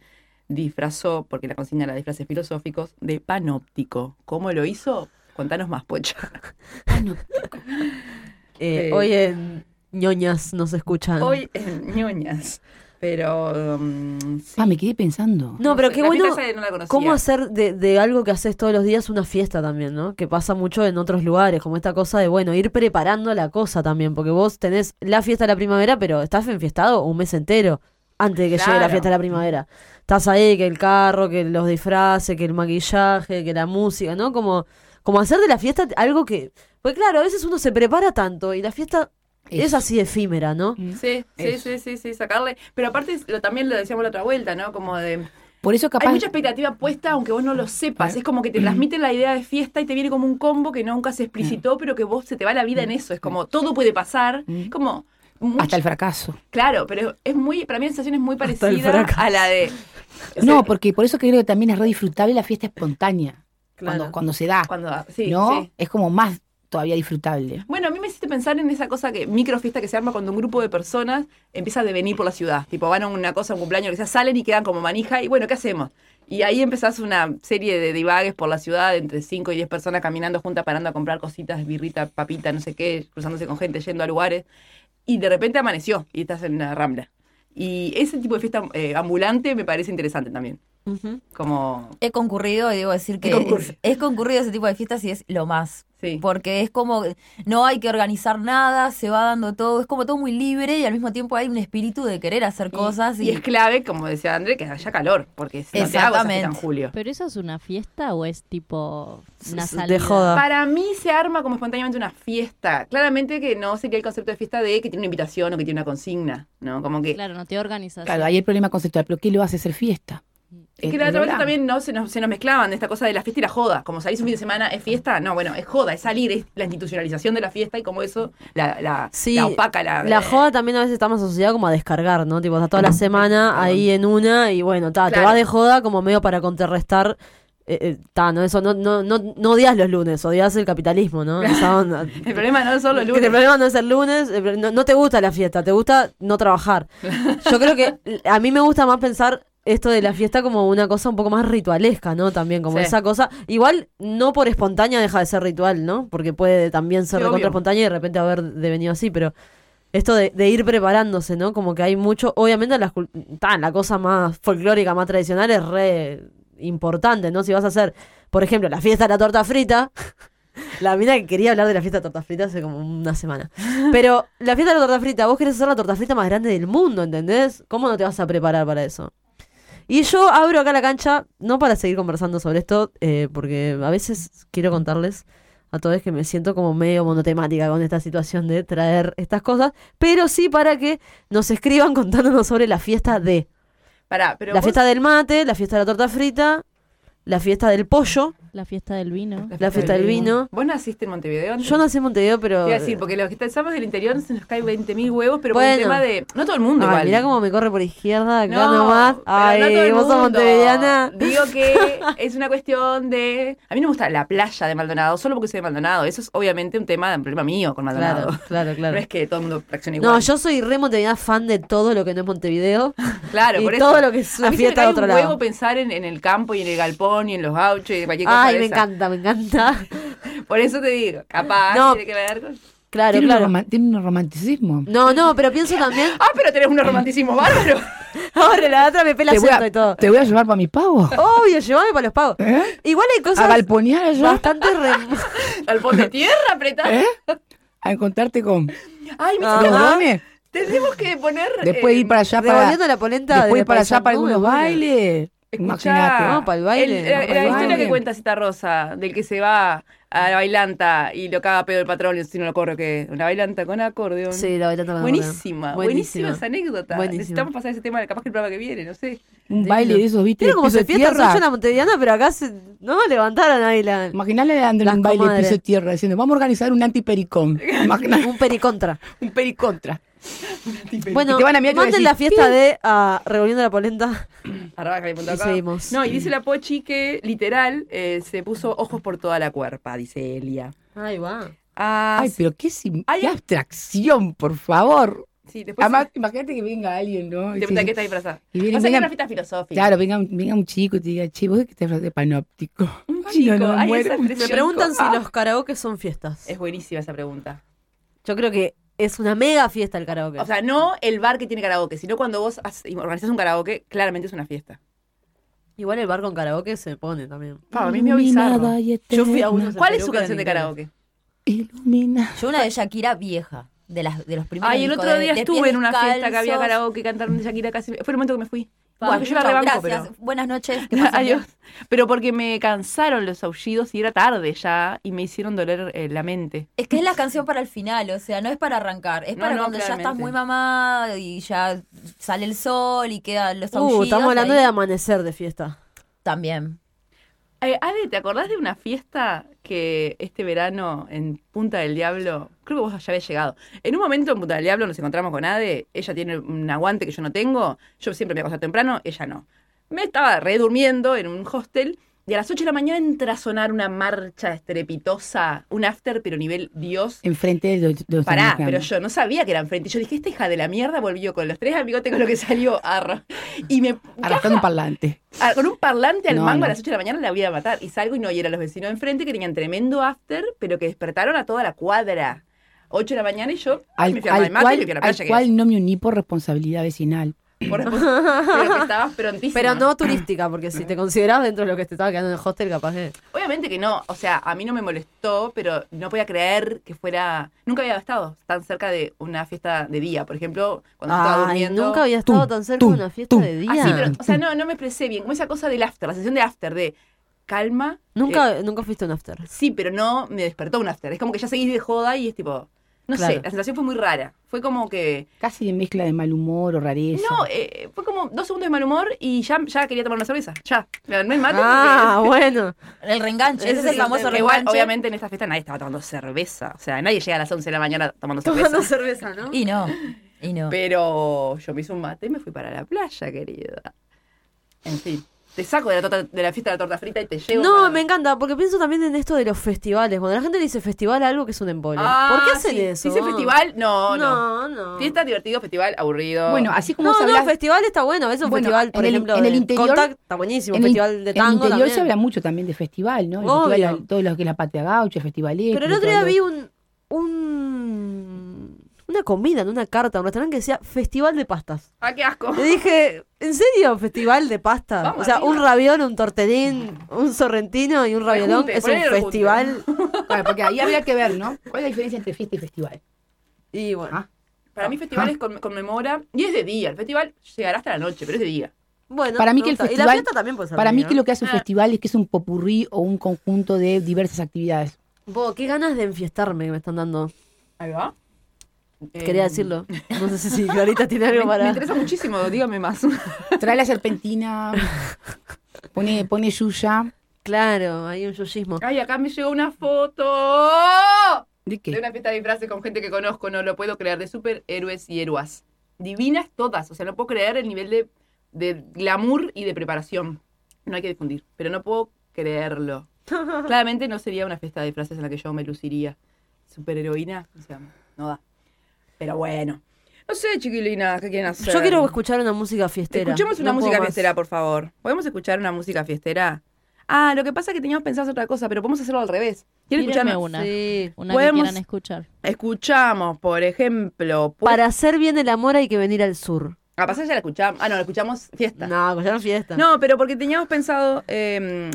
D: disfrazó, porque la consigna era disfraces filosóficos, de panóptico. ¿Cómo lo hizo? Contanos más, Pocha.
A: Eh, hoy en ñoñas nos escuchan.
D: Hoy en ñoñas, pero... um, sí.
B: Ah, me quedé pensando.
A: No, pero qué
D: la
A: bueno.
D: no.
A: ¿Cómo hacer de, de algo que haces todos los días una fiesta también, no? Que pasa mucho en otros lugares, como esta cosa de, bueno, ir preparando la cosa también, porque vos tenés la fiesta de la primavera, pero estás enfiestado un mes entero antes de que llegue la fiesta de la primavera. Estás ahí, que el carro, que los disfraces, que el maquillaje, que la música, ¿no? Como, como hacer de la fiesta algo que... Pues claro, a veces uno se prepara tanto y la fiesta es así efímera, ¿no?
D: Sí, sí,
B: Eso.
D: sí, sí, sí, sacarle. Pero aparte, lo, también lo decíamos la otra vuelta, ¿no? Como de.
B: Por eso capaz...
D: Hay mucha expectativa puesta, aunque vos no lo sepas. Es como que te transmiten la idea de fiesta y te viene como un combo que nunca se explicitó, pero que vos se te va la vida en eso. Es como todo puede pasar.
B: Mm.
D: Como. mucho-
B: Hasta el fracaso.
D: Claro, pero es muy. Para mí la sensación es muy parecida a la de.
B: No, porque por eso creo que también es re disfrutable la fiesta espontánea.
A: Claro.
B: Cuando, cuando se da.
D: Cuando. Sí,
B: ¿No?
D: sí.
B: Es como más todavía disfrutable.
D: Bueno, a mí me hiciste pensar en esa cosa que microfiesta que se arma cuando un grupo de personas empieza a devenir por la ciudad. Tipo, van a una cosa, un cumpleaños, que sea, salen y quedan como manija. Y bueno, ¿qué hacemos? Y ahí empezás una serie de divagues por la ciudad, entre 5 y 10 personas caminando juntas, parando a comprar cositas, birrita, papita, no sé qué, cruzándose con gente, yendo a lugares. Y de repente amaneció y estás en una rambla. Y ese tipo de fiesta eh, ambulante me parece interesante también. Como.
C: He concurrido y debo decir que
D: He concurrido.
C: es, es concurrido ese tipo de fiestas y es lo más.
D: Sí.
C: Porque es como, no hay que organizar nada, se va dando todo, es como todo muy libre y al mismo tiempo hay un espíritu de querer hacer cosas.
D: y, es clave, como decía André, que haya calor, porque no fiesta en julio.
E: ¿Pero eso es una fiesta o es tipo una salida?
A: de joda.
D: Para mí se arma como espontáneamente una fiesta. Claramente que no sería el concepto de fiesta de que tiene una invitación o que tiene una consigna, ¿no? Como que...
E: Claro, no te organizas.
B: Claro, ahí el problema conceptual. ¿Pero qué lo hace ser fiesta?
D: Es que
B: Eh,
D: la otra vez también no se nos, se nos mezclaban esta cosa de la fiesta y la joda. Como salís un fin de semana, ¿es fiesta? No, bueno, es joda, es salir, es la institucionalización de la fiesta y como eso la, la,
A: Sí,
D: la opaca, la...
A: La joda también a veces está más asociada como a descargar, ¿no? Tipo, está toda la semana ahí en una y bueno, ta, te vas de joda como medio para contrarrestar. Eh, eh, ta, no, eso no, no, no, no odias los lunes, odias el capitalismo, ¿no? Esa onda.
D: El problema no es solo el
A: Que
D: lunes.
A: El problema no es el lunes, no te gusta la fiesta, te gusta no trabajar. Yo creo que a mí me gusta más pensar esto de la fiesta como una cosa un poco más ritualesca, ¿no? También como
D: Sí.
A: esa cosa. Igual no por espontánea deja de ser ritual, ¿no? Porque puede también ser
D: Sí,
A: de
D: obvio.
A: contra espontánea y de repente haber devenido así, pero esto de, de ir preparándose, ¿no? Como que hay mucho, obviamente ta, la cosa más folclórica, más tradicional es re importante, ¿no? Si vas a hacer, por ejemplo, la fiesta de la torta frita, la mina que quería hablar de la fiesta de torta frita hace como una semana. Pero la fiesta de la torta frita, vos querés hacer la torta frita más grande del mundo, ¿entendés? ¿Cómo no te vas a preparar para eso? Y yo abro acá la cancha, no para seguir conversando sobre esto, eh, porque a veces quiero contarles a todos que me siento como medio monotemática con esta situación de traer estas cosas, pero sí para que nos escriban contándonos sobre la fiesta de.
D: Pará, pero
A: la
D: vos-
A: fiesta del mate, la fiesta de la torta frita, la fiesta del pollo,
E: La fiesta del vino.
A: La fiesta del vino.
D: ¿Vos naciste en Montevideo? antes?
A: Yo nací en Montevideo, pero...
D: A decir, porque los que estamos del interior se nos caen 20.000 huevos, pero por el tema de. No todo el mundo
A: Ay,
D: igual.
A: mirá cómo me corre por izquierda, acá
D: No,
A: nomás.
D: pero
A: Ay,
D: no todo el
A: vos sos
D: mundo.
A: montevideana.
D: Digo que es una cuestión de. A mí no me gusta la playa de Maldonado, solo porque soy de Maldonado. Eso es obviamente un tema, un problema mío con Maldonado.
A: Claro, claro,
D: No
A: claro.
D: es que todo el mundo reaccione igual.
A: No, yo soy re montevideana fan de todo lo que no es Montevideo.
D: Claro,
A: y
D: por eso.
A: todo lo que es una
D: a mí
A: fiesta de otro
D: un
A: lado.
D: huevo pensar en, en el campo y en el galpón y en los gauchos y cualquier cosa.
A: Ay, me encanta, me encanta.
D: Por eso te digo, capaz
A: No.
D: tiene que ver con.
A: Claro,
B: Tiene,
A: claro.
B: Un tiene un romanticismo.
A: No, no, pero pienso también.
D: Ah, pero tenés un romanticismo bárbaro.
A: Ahora la otra me pela
B: a,
A: y todo.
B: te voy a llevar para mis pavos.
A: Obvio, llévame para los pagos.
B: ¿Eh?
A: Igual hay
B: A
A: cosas
B: galponear allá.
A: bastante re...
D: Galpón de tierra, apretado.
B: ¿Eh? A encontrarte con
D: Ay, me
A: Ah.
D: Tenemos que poner.
B: Después
D: eh,
B: ir para allá para.
A: La polenta
B: Después
A: de
B: ir para allá para algunos bailes. Imagínate.
A: No, para el baile,
D: el-
A: no,
D: la-
A: para
D: la
A: el
D: historia
B: baile.
D: que cuenta Cita Rosa, del que se va a la bailanta y lo caga pedo el patrón, si no lo corre, que una bailanta con acordeón.
A: Sí, la bailanta con
D: Buenísima, buenísima, esa anécdota.
A: Buenísima.
D: Necesitamos pasar ese tema capaz que el programa que viene, no sé.
B: Un baile de esos, ¿viste?
A: Cómo
B: piso
A: se fiesta, yo la pero acá se... No, levantaron ahí la...
B: Imaginale dándole
A: Las
B: un baile de
A: comadres.
B: piso de tierra diciendo, vamos a organizar un antipericón.
A: Un pericontra.
B: un pericontra.
A: Bueno,
B: a a
A: manden la fiesta de ah, Revolviendo la Polenta. Y seguimos.
D: No, y dice la Pochi que literal eh, se puso ojos por toda la cuerpa, dice Elia.
A: Ahí va.
D: Ah,
B: Ay, pero qué, sim-
D: Ay,
B: qué
D: ay.
B: abstracción, por favor.
D: sí, después
B: Además, imagínate que venga alguien, ¿no?
D: te
B: Y
D: pregunta
B: sí,
D: qué está disfrazada.
B: Y viene-
D: O sea, que
B: venga-
D: es una fiesta filosófica.
B: Claro, venga, un- venga un chico y te diga, che, vos de qué te disfrazás de panóptico.
D: Un
B: Ay,
D: chico,
B: no, no,
D: ay,
B: muero.
D: esa
A: Me preguntan si
D: Ah.
A: los karaoke son fiestas.
D: Es buenísima esa pregunta.
A: Yo creo que es una mega fiesta el karaoke.
D: O sea, no el bar que tiene karaoke, sino cuando vos organizas un karaoke, claramente es una fiesta.
A: Igual el bar con karaoke se pone también.
D: Pa, a mí me bizarro.
A: Yo fui a uno-
D: ¿Cuál es su canción de karaoke?
B: Ilumina.
C: Yo una de Shakira vieja, de, las, de los primeros
D: Ay, el otro día
C: de
D: estuve en una fiesta que había karaoke, cantaron de Shakira casi. Fue el momento que me fui.
C: Pa,
D: Bueno, que yo iba
C: chau,
D: rebanco,
C: gracias.
D: pero.
C: Buenas noches. pasen
D: Adiós.
C: bien.
D: Pero porque me cansaron los aullidos y era tarde ya y me hicieron doler eh, la mente.
C: Es que es la canción para el final, o sea, no es para arrancar, es
D: No,
C: para
D: no,
C: cuando ya estás muy mamá y ya sale el sol y quedan los
A: Uh,
C: aullidos.
A: estamos hablando
C: ahí
A: de amanecer de fiesta.
C: También.
D: Eh, ¿te acordás de una fiesta que este verano en Punta del Diablo, creo que vos ya habías llegado, en un momento en Punta del Diablo nos encontramos con Ade, ella tiene un aguante que yo no tengo, yo siempre me acosté temprano, ella no. Me estaba redurmiendo en un hostel y a las 8 de la mañana entra a sonar una marcha estrepitosa, un after, pero nivel Dios.
B: Enfrente de, de los
D: Pará,
B: americanos.
D: pero yo no sabía que era enfrente. Yo dije, esta hija de la mierda volvió con los tres amigotes con lo que salió arro. Y me.
B: Arrastrando un parlante.
D: Ah, con un parlante al
B: No,
D: mango
B: no.
D: a las 8 de la mañana la voy a matar. Y salgo y no, y eran los vecinos de enfrente que tenían tremendo after, pero que despertaron a toda la cuadra. 8 de la mañana y yo
B: Al,
D: me fui a
B: al
D: tomar mate y
B: cual,
D: me fui a la
B: al
D: playa. que
B: cual no me uní por responsabilidad vecinal.
D: Por pero que estabas prontísima.
A: Pero no turística, porque si te considerabas dentro de lo que te estaba quedando en el hostel, capaz que.
D: Obviamente que no. O sea, a mí no me molestó, pero no podía creer que fuera. Nunca había estado tan cerca de una fiesta de día. Por ejemplo, cuando estaba durmiendo.
A: nunca había estado tan cerca de una fiesta de día.
D: Ah, sí, pero, o sea, no, no me expresé bien. Como esa cosa del after, la sensación de after, de calma.
A: Nunca,
D: Eh,
A: nunca fuiste un after.
D: sí, pero no me despertó un after. Es como que ya seguís de joda y es tipo. No
A: Claro.
D: sé, la sensación fue muy rara. Fue como que.
B: Casi de mezcla de mal humor o rareza.
D: No, eh, fue como dos segundos de mal humor y ya, ya quería tomar una cerveza. Ya. Me armé el mate.
A: Ah,
D: porque-
A: bueno.
C: El reenganche, ese es el famoso
D: Que igual,
C: reenganche.
D: obviamente, en esta fiesta nadie estaba tomando cerveza. O sea, nadie llega a las 11 de la mañana tomando cerveza.
A: Tomando cerveza, ¿no?
C: Y no, y no.
D: Pero yo me hice un mate y me fui para la playa, querida. En fin. Te saco de la, torta- de la fiesta de la torta frita y te llevo.
A: No,
D: para-
A: me encanta, porque pienso también en esto de los festivales. Cuando la gente le dice festival a algo que es un embole.
D: Ah,
A: ¿Por qué hacen
D: sí.
A: eso?
D: Dice festival, no, no.
A: No, no.
D: Fiesta divertido, festival aburrido.
B: Bueno, así como
A: No,
B: se
A: no,
B: habla-
A: festival está bueno. A veces un
B: Bueno,
A: festival, por
B: en el-
A: ejemplo,
B: en el interior-
A: Contact está buenísimo.
B: en
A: Un
B: el,
A: festival de
B: en
A: tango
B: el interior
A: también.
B: se habla mucho también de festival, ¿no? El
A: Obvio.
B: festival, todo lo que es la patria gaucha, el festival
A: Pero el otro día vi un, un una comida en una carta, un restaurante que decía Festival de Pastas.
D: Ah, qué asco.
A: Le dije, ¿en serio Festival de Pasta?
D: Vamos
A: o sea,
D: arriba.
A: un raviol, un tortellín, un sorrentino y un raviolón es un festival.
B: Claro, porque ahí habría que ver, ¿no? ¿Cuál es la diferencia entre fiesta y festival?
A: Y bueno,
B: Ah.
D: Para mí, festivales con- conmemora. Y es de día. El festival llegará hasta la noche, pero es de día.
A: bueno.
B: Para mí que el
A: gusta. Y la
B: festival-
A: fiesta también puede ser
B: Para
A: de
B: mí que lo que hace un
D: Ah.
B: festival es que es un popurrí o un conjunto de diversas actividades.
A: Bo, qué ganas de enfiestarme que me están dando.
D: Ahí va.
A: Quería
D: Eh,
A: decirlo. No sé si Clarita tiene
D: Me,
A: algo
D: me
A: para...
D: interesa muchísimo, dígame más.
B: Trae la serpentina, pone, pone yuya,
A: Claro, hay un yuyismo.
D: Ay, acá me llegó una foto
B: ¿De
D: de
B: qué?
D: una fiesta de disfraces con gente que conozco, no lo puedo creer, de superhéroes y héroas. Divinas todas, o sea, no puedo creer el nivel de, de glamour y de preparación. No hay que difundir, pero no puedo creerlo. Claramente no sería una fiesta de disfraces en la que yo me luciría. Superheroína, o sea, no da. Pero bueno. No sé, chiquilinas, ¿qué quieren hacer?
A: Yo quiero escuchar una música fiestera.
D: Escuchemos una
A: No
D: música
A: más.
D: fiestera, por favor. ¿Podemos escuchar una música fiestera? Ah, lo que pasa es que teníamos pensado hacer otra cosa, pero podemos hacerlo al revés. ¿Quieren
E: Tírenme una.
A: Sí.
E: Una
D: Podemos-
E: que quieran escuchar.
D: Escuchamos, por ejemplo. pues-
A: Para hacer bien el amor hay que venir al sur.
D: A pasar ya la escuchamos. Ah, no, la escuchamos fiesta.
A: No, escucharon fiesta.
D: No, pero porque teníamos pensado. eh,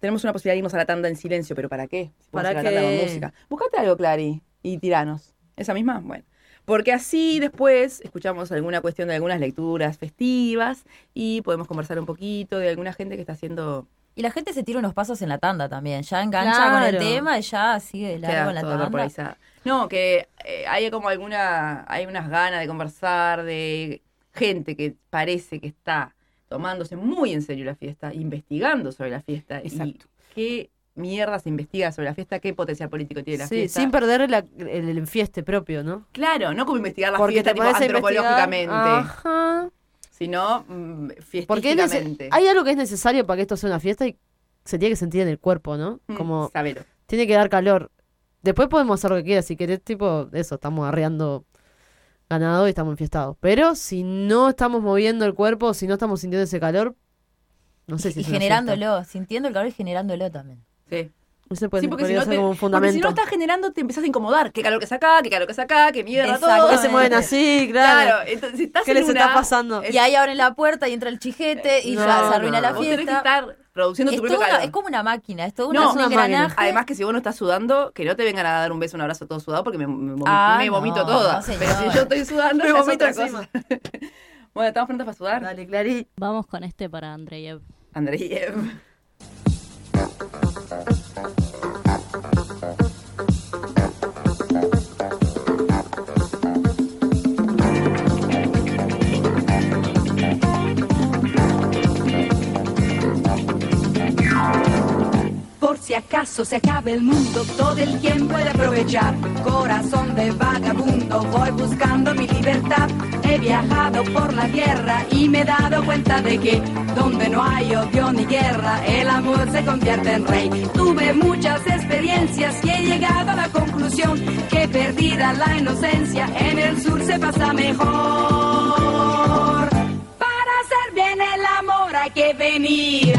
D: tenemos una posibilidad de irnos a la tanda en silencio, pero ¿para qué? Si
A: ¿Para
D: a la tanda
A: qué?
D: con música. Buscate algo, Clary, y tiranos. ¿Esa misma? Bueno. Porque así después escuchamos alguna cuestión de algunas lecturas festivas y podemos conversar un poquito de alguna gente que está haciendo.
C: Y la gente se tira unos pasos en la tanda también. Ya engancha con el tema y ya sigue de largo en la tanda.
D: No, que eh, hay como alguna. Hay unas ganas de conversar, de gente que parece que está tomándose muy en serio la fiesta, investigando sobre la fiesta.
B: Exacto.
D: Y qué mierda se investiga sobre la fiesta, qué potencial político tiene la
A: Sí,
D: fiesta.
A: sin perder la- el, el enfieste propio, ¿no?
D: Claro, no como investigar la
A: Porque
D: fiesta
A: te
D: tipo, antropológicamente,
A: Ajá.
D: sino mm,
A: Porque hay algo que es necesario para que esto sea una fiesta y se tiene que sentir en el cuerpo, ¿no?
D: Mm,
A: Como
D: sabelo.
A: tiene que dar calor. Después podemos hacer lo que quieras, si querés, tipo, eso, estamos arreando ganado y estamos enfiestados. Pero si no estamos moviendo el cuerpo, si no estamos sintiendo ese calor, no sé si
C: y
A: es una fiesta.
C: generándolo, sintiendo el calor y generándolo también.
D: Sí.
A: Ese puede,
D: Sí, porque si, no
A: ser
D: te-
A: como un
D: porque
A: fundamento.
D: si no estás generando, te empezás a incomodar. Qué calor que saca, qué calor que saca, qué mierda todo.
A: Que se mueven así, claro.
D: Claro, entonces si estás
A: ¿Qué
D: en
A: les
D: una-
A: está pasando?
C: Y ahí abren la puerta y entra el chijete y
A: No,
C: ya se arruina
A: no.
C: la
D: Vos tenés que
C: fiesta.
D: estar produciendo
C: Es,
D: tu propio
C: una-
D: calor.
C: es como una máquina, es todo
D: No,
C: un engranaje.
D: Además que si vos no estás sudando, que no te vengan a dar un beso, un abrazo todo sudado porque me,
C: Ah,
D: me
C: no,
D: vomito toda. Pero si yo estoy sudando,
A: Me
D: ya es
A: vomito
D: otra cosa. bueno, ¿estamos prontos para sudar?
A: Dale, Clary.
E: Vamos con este para Andreyev.
D: Andreyev.
F: Por si acaso se acabe el mundo, todo el tiempo puede aprovechar. Corazón de vagabundo, voy buscando mi libertad. He viajado por la tierra y me he dado cuenta de que donde no hay odio ni guerra, el amor se convierte en rey. Tuve muchas experiencias y he llegado a la conclusión que perdida la inocencia, en el sur se pasa mejor. Para hacer bien el amor hay que venir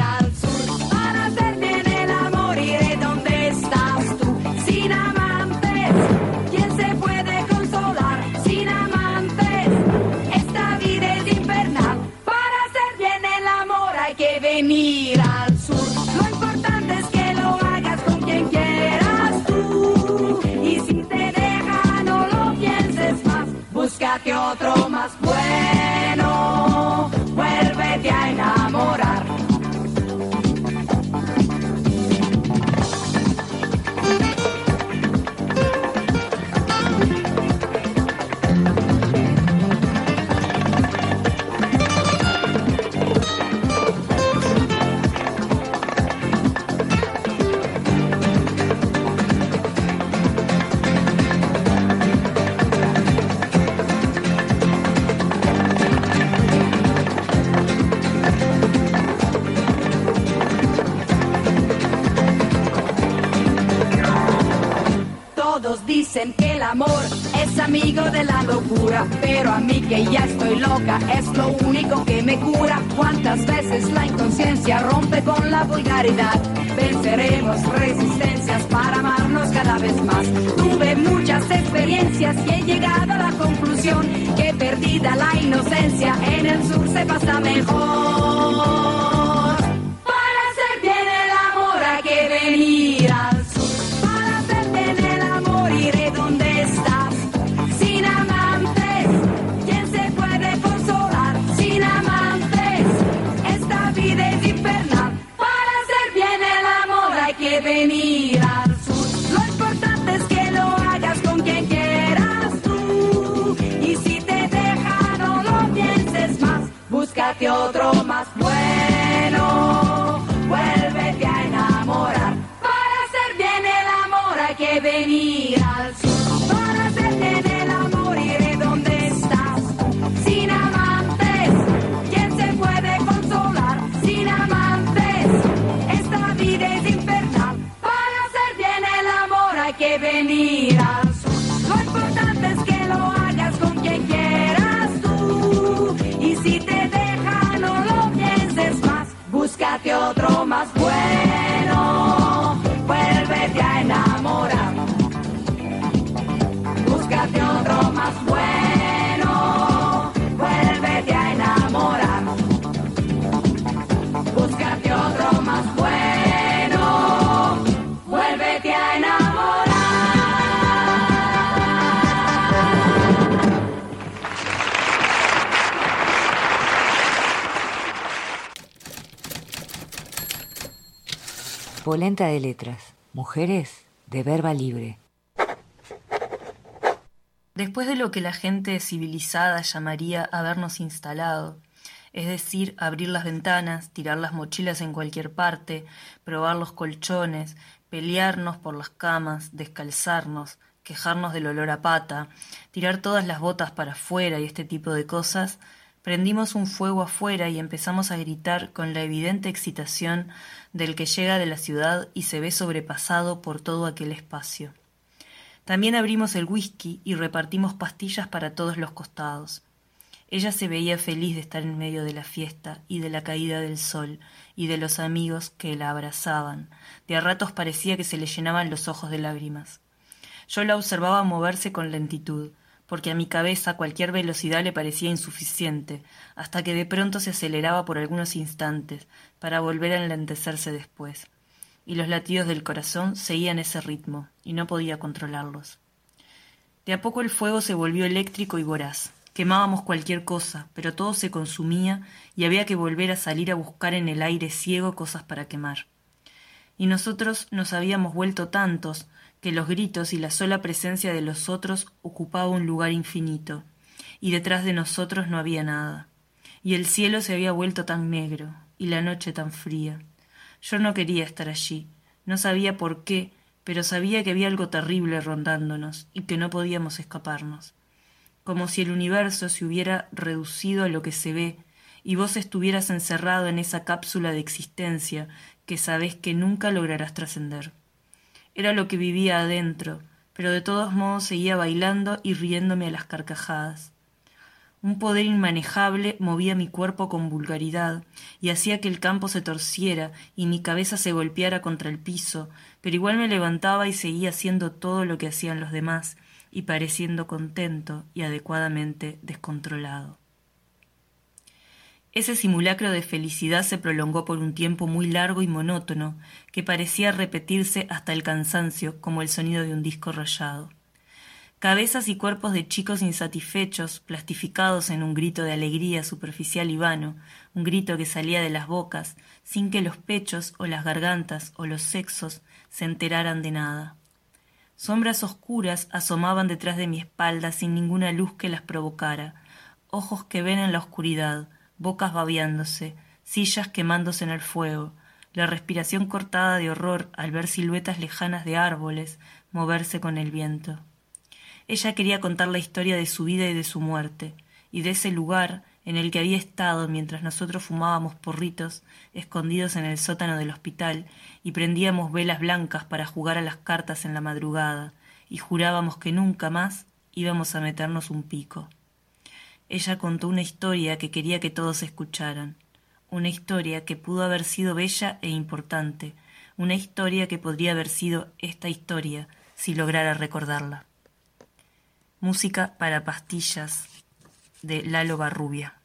F: amigo de la locura, pero a mí que ya estoy loca es lo único que me cura. Cuántas veces la inconsciencia rompe con la vulgaridad. Venceremos resistencias para amarnos cada vez más. Tuve muchas experiencias y he llegado a la conclusión que perdida la inocencia en el sur se pasa mejor.
G: Polenta de letras. Mujeres de verba libre.
H: Después de lo que la gente civilizada llamaría habernos instalado, es decir, abrir las ventanas, tirar las mochilas en cualquier parte, probar los colchones, pelearnos por las camas, descalzarnos, quejarnos del olor a pata, tirar todas las botas para afuera y este tipo de cosas, prendimos un fuego afuera y empezamos a gritar con la evidente excitación del que llega de la ciudad y se ve sobrepasado por todo aquel espacio. También abrimos el whisky y repartimos pastillas para todos los costados. Ella se veía feliz de estar en medio de la fiesta y de la caída del sol y de los amigos que la abrazaban. De a ratos parecía que se le llenaban los ojos de lágrimas. Yo la observaba moverse con lentitud, porque a mi cabeza cualquier velocidad le parecía insuficiente, hasta que de pronto se aceleraba por algunos instantes, para volver a enlentecerse después y los latidos del corazón seguían ese ritmo, y no podía controlarlos. De a poco el fuego se volvió eléctrico y voraz. Quemábamos cualquier cosa, pero todo se consumía y había que volver a salir a buscar en el aire ciego cosas para quemar. Y nosotros nos habíamos vuelto tantos que los gritos y la sola presencia de los otros ocupaba un lugar infinito, y detrás de nosotros no había nada. Y el cielo se había vuelto tan negro, y la noche tan fría. Yo no quería estar allí, no sabía por qué, pero sabía que había algo terrible rondándonos y que no podíamos escaparnos. Como si el universo se hubiera reducido a lo que se ve y vos estuvieras encerrado en esa cápsula de existencia que sabes que nunca lograrás trascender. Era lo que vivía adentro, pero de todos modos seguía bailando y riéndome a las carcajadas. Un poder inmanejable movía mi cuerpo con vulgaridad y hacía que el campo se torciera y mi cabeza se golpeara contra el piso, pero igual me levantaba y seguía haciendo todo lo que hacían los demás y pareciendo contento y adecuadamente descontrolado. Ese simulacro de felicidad se prolongó por un tiempo muy largo y monótono, que parecía repetirse hasta el cansancio como el sonido de un disco rayado cabezas y cuerpos de chicos insatisfechos, plastificados en un grito de alegría superficial y vano, un grito que salía de las bocas, sin que los pechos o las gargantas o los sexos se enteraran de nada. Sombras oscuras asomaban detrás de mi espalda sin ninguna luz que las provocara, ojos que ven en la oscuridad, bocas babeándose, sillas quemándose en el fuego, la respiración cortada de horror al ver siluetas lejanas de árboles moverse con el viento. Ella quería contar la historia de su vida y de su muerte, y de ese lugar en el que había estado mientras nosotros fumábamos porritos escondidos en el sótano del hospital y prendíamos velas blancas para jugar a las cartas en la madrugada, y jurábamos que nunca más íbamos a meternos un pico. Ella contó una historia que quería que todos escucharan, una historia que pudo haber sido bella e importante, una historia que podría haber sido esta historia si lograra recordarla. Música para pastillas de Lalo Barrubia.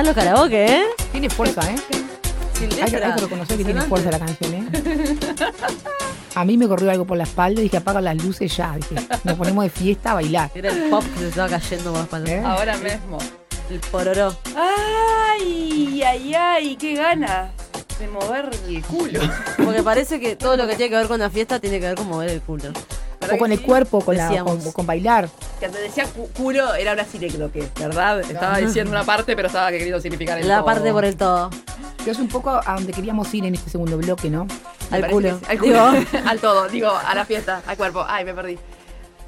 A: Están los karaoke, eh?
B: Tiene fuerza, ¿eh?
A: Sin
B: Hay que, hay que reconocer que tiene fuerza la canción, ¿eh? A mí me corrió algo por la espalda y dije, apaga las luces ya. Dije, nos ponemos de fiesta a bailar.
A: Era el pop que se estaba cayendo más para
B: ¿Eh?
D: Ahora mismo.
A: El pororó.
D: Ay, ay, ay, qué ganas de mover el culo.
A: Porque parece que todo lo que tiene que ver con la fiesta tiene que ver con mover el culo.
B: O con el cuerpo, con, la, con, con bailar.
D: Que te decía cu- culo era una que ¿verdad? Estaba diciendo una parte, pero estaba queriendo significar el
A: La
D: todo.
A: parte por el todo.
B: Que es un poco a donde queríamos ir en este segundo bloque, ¿no?
A: Al culo.
D: Al culo.
A: Digo.
D: al todo, digo, a la fiesta, al cuerpo. Ay, me perdí.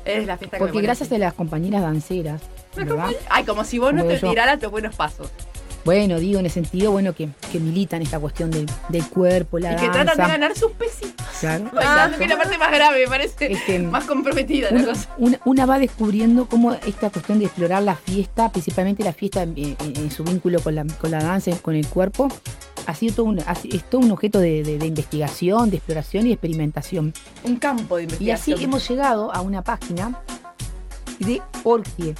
D: Es la fiesta que me
B: Porque gracias a las compañeras danceras, ¿verdad?
D: Ay, como si vos no te
B: yo.
D: tiraras los buenos pasos.
B: Bueno, digo en el sentido, bueno, que, que militan esta cuestión del, del cuerpo, la
D: Y que
B: danza.
D: tratan de ganar sus pesitos.
B: Claro.
D: Que es la parte más grave, me parece
B: Este,
D: más comprometida la
B: una,
D: cosa.
B: una- una va descubriendo cómo esta cuestión de explorar la fiesta, principalmente la fiesta en, en- en su vínculo con la, con la danza, con el cuerpo, ha sido todo un, ha si- es todo un objeto de, de- de investigación, de exploración y de experimentación.
D: Un campo de
B: Y así
D: investigación.
B: hemos llegado a una página de orgie.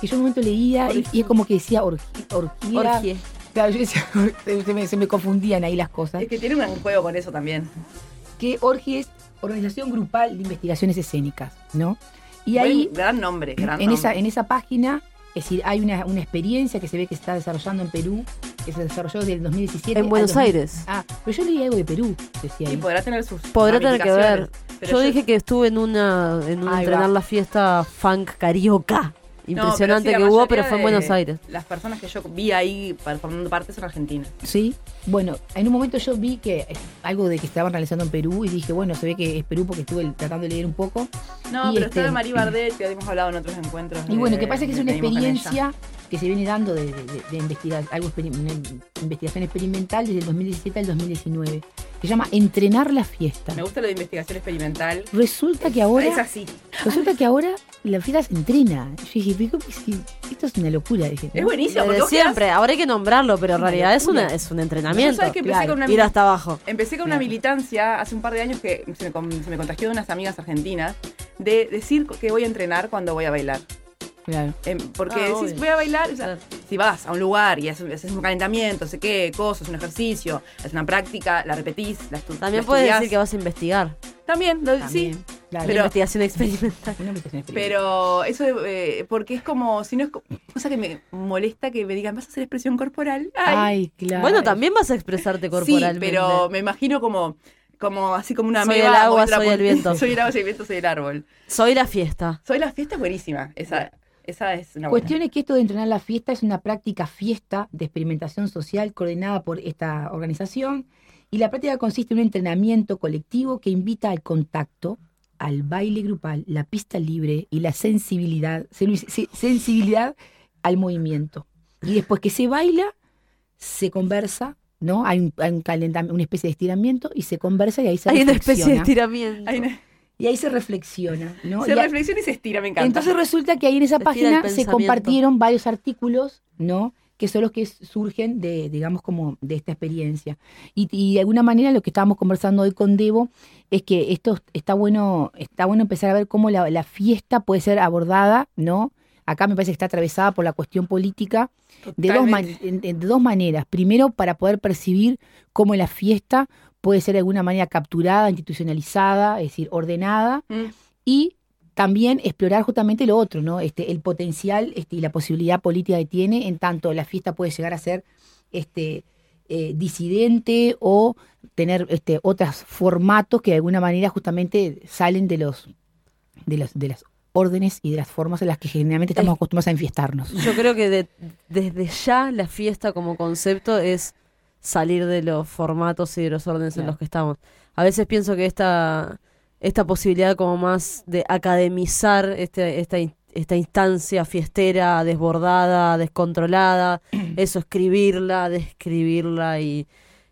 B: Que yo en un momento leía y, y es como que decía orgie. orgía.
A: Orgie.
B: Claro, yo decía, se me, se me confundían ahí las cosas.
D: Es que tiene un juego con eso también.
B: Que orgie es Organización Grupal de Investigaciones Escénicas, ¿no? Y
D: Buen-
B: ahí
D: gran nombre, gran
B: en esa,
D: nombre.
B: en esa página, es decir, hay una, una experiencia que se ve que se está desarrollando en Perú, que se desarrolló desde el 2017.
A: En Buenos
B: 2000.
A: Aires.
B: Ah, pero yo leí algo de Perú, decía
D: Y podrá tener sus
A: Podrá tener que ver. Yo, dije que estuve en una en un entrenar
B: va.
A: la fiesta funk carioca.
D: No,
A: Impresionante
D: pero sí,
A: que hubo, pero fue en Buenos Aires.
D: Las personas que yo vi ahí formando parte son argentinas.
B: Sí, bueno, en un momento yo vi que algo de que estaban realizando en Perú y dije, bueno, se ve que es Perú porque estuve tratando de leer un poco.
D: No,
B: Y
D: pero
B: este-
D: está Marí Bardet, que habíamos hablado en otros encuentros.
B: Y bueno,
D: de-
B: que pasa que es una experiencia que se viene dando de, de, de- investigar, algo experi- una investigación experimental desde el 2017 al 2019, que se llama Entrenar la fiesta.
D: Me gusta lo de investigación experimental.
B: Resulta que ahora,
D: Es así.
B: resulta que ahora la fiesta se entrena. Yo dije, "Pico, esto es una locura. Dije,
D: Es buenísimo,
A: Desde
D: quedás-
A: siempre, ahora hay que nombrarlo, pero en realidad es, una, es un entrenamiento.
D: sabes que empecé
B: Claro.
D: con una
A: Ir hasta abajo.
D: Empecé con una
B: Claro.
D: militancia hace un par de años que se me, se me contagió de unas amigas argentinas de decir que voy a entrenar cuando voy a bailar.
B: Claro.
D: Em, porque
A: Ah,
D: decís,
A: obvio.
D: voy a bailar, o sea,
A: Claro.
D: si vas a un lugar y haces, haces un calentamiento, sé qué, cosas, un ejercicio, es una práctica, la repetís, la, estu-
A: También
D: la
A: puedes decir que vas a investigar.
D: También, lo-
B: También,
D: sí.
B: claro.
D: Pero-
A: investigación experimental.
B: Una investigación experimental.
D: Pero eso, eh, porque es como, si no es co- cosa que me molesta que me digan, vas a hacer expresión corporal. Ay,
B: Ay, claro.
A: Bueno, también vas a expresarte
D: sí,
A: corporalmente.
D: pero me imagino como, como así como una
A: Soy
D: ameba
A: el agua, soy el viento.
D: soy el agua, soy el viento, soy el árbol.
A: Soy la fiesta.
D: Soy la fiesta es buenísima. Esa, esa es una buena.
B: Cuestión es que esto de entrenar la fiesta es una práctica fiesta de experimentación social coordinada por esta organización y la práctica consiste en un entrenamiento colectivo que invita al contacto, al baile grupal, la pista libre y la sensibilidad, sen- se- sensibilidad al movimiento. Y después que se baila, se conversa, ¿no? Hay, un, hay un calentamiento, una especie de estiramiento y se conversa y ahí se
A: Hay una especie de estiramiento.
B: Y ahí se reflexiona, ¿no?
D: Se
B: Y a-
D: reflexiona y se estira, me encanta.
B: entonces resulta que ahí en esa
A: Se
B: página se compartieron varios artículos, ¿no? Que son los que surgen de, digamos, como de esta experiencia. Y, y de alguna manera lo que estábamos conversando hoy con Debo es que esto está bueno, está bueno empezar a ver cómo la, la fiesta puede ser abordada, ¿no? Acá me parece que está atravesada por la cuestión política de dos, man- de dos maneras. Primero, para poder percibir cómo la fiesta puede ser de alguna manera capturada, institucionalizada, es decir, ordenada,
D: Mm.
B: y también explorar justamente lo otro, ¿no? Este, el potencial este, y la posibilidad política que tiene, en tanto la fiesta puede llegar a ser este, eh, disidente o tener este, otros formatos que de alguna manera justamente salen de los de los de las órdenes y de las formas en las que generalmente estamos
A: Es-
B: acostumbrados a enfiestarnos.
A: Yo creo que de- desde ya la fiesta como concepto es salir de los formatos y de los órdenes en los que estamos. A veces pienso que esta, esta posibilidad como más de academizar este, esta, esta instancia fiestera, desbordada, descontrolada, eso, escribirla, describirla y,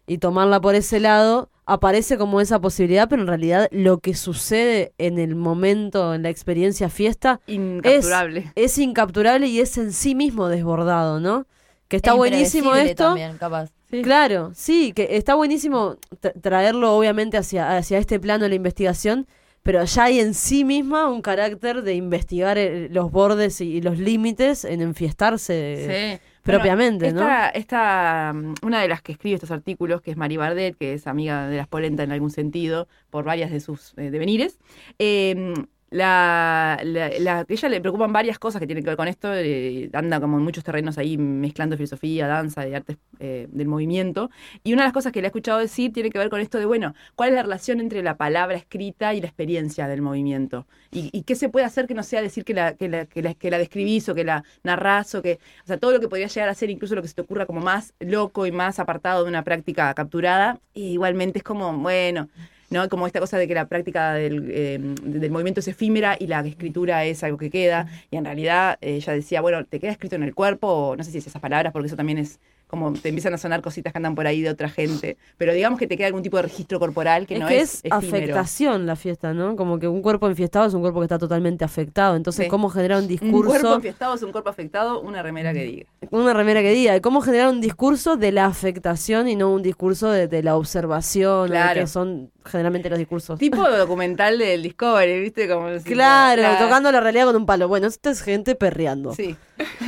A: y tomarla por ese lado, aparece como esa posibilidad, pero en realidad lo que sucede en el momento, en la experiencia fiesta,
D: Incapturable.
A: es incapturable y es en sí mismo desbordado, ¿no? Que está buenísimo esto.
C: también, capaz.
A: Claro, sí, que está buenísimo tra- traerlo obviamente hacia, hacia este plano de la investigación, pero ya hay en sí misma un carácter de investigar eh, los bordes y, y los límites en enfiestarse
D: Sí.
A: propiamente, ¿no?
D: esta, esta, mm, una de las que escribe estos artículos, que es Mari Bardet, que es amiga de las Polenta en algún sentido, por varias de sus eh, devenires, eh, la, la, la- ella le preocupan varias cosas que tienen que ver con esto, eh, anda como en muchos terrenos ahí mezclando filosofía, danza, de artes eh, del movimiento, y una de las cosas que le he escuchado decir tiene que ver con esto de, bueno, ¿cuál es la relación entre la palabra escrita y la experiencia del movimiento? ¿Y, qué se puede hacer que no sea decir que la, que la, que la, que la describís o que la narrás o que, o sea, todo lo que podría llegar a ser incluso lo que se te ocurra como más loco y más apartado de una práctica capturada, y igualmente es como, bueno, ¿no? Como esta cosa de que la práctica del, eh, del movimiento es efímera y la escritura es algo que queda. Y en realidad eh, ella decía, bueno, te queda escrito en el cuerpo, o no sé si es esas palabras, porque eso también es como te empiezan a sonar cositas que andan por ahí de otra gente. Pero digamos que te queda algún tipo de registro corporal que
A: es
D: no
A: que
D: es,
A: es, afectación la fiesta, ¿no? Como que un cuerpo enfiestado es un cuerpo que está totalmente afectado. Entonces,
D: Sí.
A: ¿cómo generar un
D: Un cuerpo
A: discurso?
D: enfiestado es un cuerpo afectado, una remera que diga.
A: una remera que diga, ¿cómo generar un discurso de la afectación y no un discurso de, de la observación,
D: Claro.
A: que son generalmente los discursos?
D: Tipo documental del Discovery, ¿viste? Como
A: Claro, tocando la realidad con un palo. Bueno, esto es gente perreando.
D: Sí.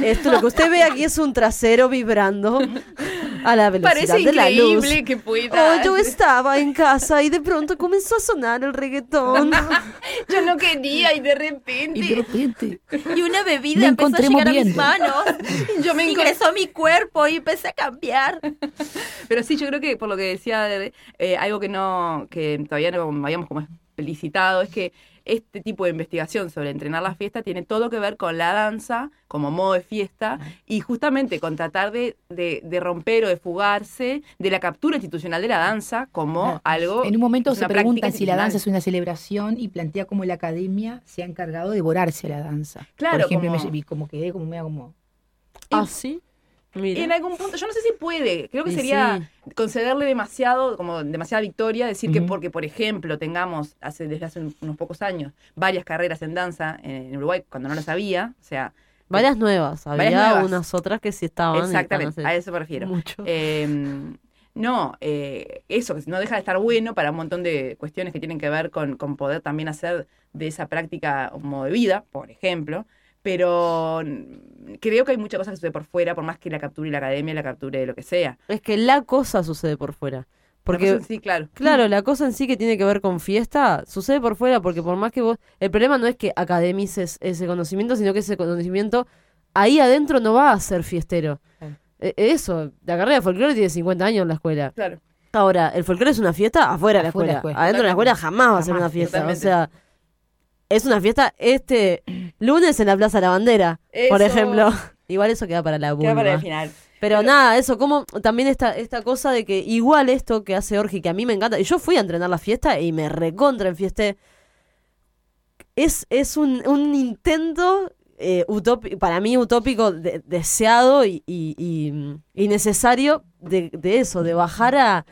A: Esto, lo que usted ve aquí es un trasero vibrando a la velocidad
D: Parece
A: de la luz.
D: increíble que pueda.
A: Oh, yo estaba en casa y de pronto comenzó a sonar el reggaetón.
D: Yo no quería y de repente.
B: Y de repente,
C: Y una
B: Me
C: bebida empezó a llegar a mis manos.
D: Yo me
C: Ingresó a mi cuerpo y empecé a cambiar.
D: Pero sí, yo creo que por lo que decía, eh, algo que no, que todavía no habíamos como explicitado, es que este tipo de investigación sobre entrenar la fiesta tiene todo que ver con la danza como modo de fiesta y justamente con tratar de, de- de romper o de fugarse de la captura institucional de la danza como algo...
B: en un momento se preguntan si la danza es una celebración y plantea cómo la academia se ha encargado de devorarse la danza.
D: Claro,
B: Por ejemplo,
D: como-
B: me, como quedé como medio como...
A: ¿Ah, sí? Mira.
D: En algún punto, yo no sé si puede, creo que
A: Y
D: sería concederle demasiado, como demasiada victoria, decir que porque, por ejemplo, tengamos hace, desde hace un- unos pocos años varias carreras en danza en Uruguay, cuando no las había, o sea,
A: Varias nuevas. Había
D: Varias nuevas.
A: unas otras que sí estaban.
D: exactamente,
A: están
D: a eso me refiero.
A: Mucho.
D: Eh, no, eh, eso, no deja de estar bueno para un montón de cuestiones que tienen que ver con, con poder también hacer de esa práctica un modo de vida, por ejemplo. Pero creo que hay mucha cosa que sucede por fuera, por más que la capture la academia, la capture lo que sea.
A: Es que la cosa sucede por fuera. Porque,
D: La cosa en sí, claro.
A: claro, la cosa en sí que tiene que ver con fiesta sucede por fuera, porque por más que vos. El problema no es que academices ese conocimiento, sino que ese conocimiento ahí adentro no va a ser fiestero.
B: Claro.
A: E- Eso, la carrera de folclore tiene 50 años en la escuela.
D: Claro.
A: Ahora, ¿el folclore es una fiesta? Afuera de la
B: Afuera de la
A: escuela.
B: escuela.
A: Adentro de la escuela jamás va a ser una fiesta.
D: totalmente.
A: O sea, es una fiesta este lunes en la Plaza de la Bandera, por ejemplo. Igual eso queda para la
D: Queda
A: vulva.
D: para el final.
A: Pero, nada, eso, como también esta, esta cosa de que igual esto que hace Orgi, que a mí me encanta, y yo fui a entrenar la fiesta y me recontra en fiesta, es, es un, un intento eh, utópi- para mí utópico, de- deseado y, y, y- y necesario de, de eso, de bajar a,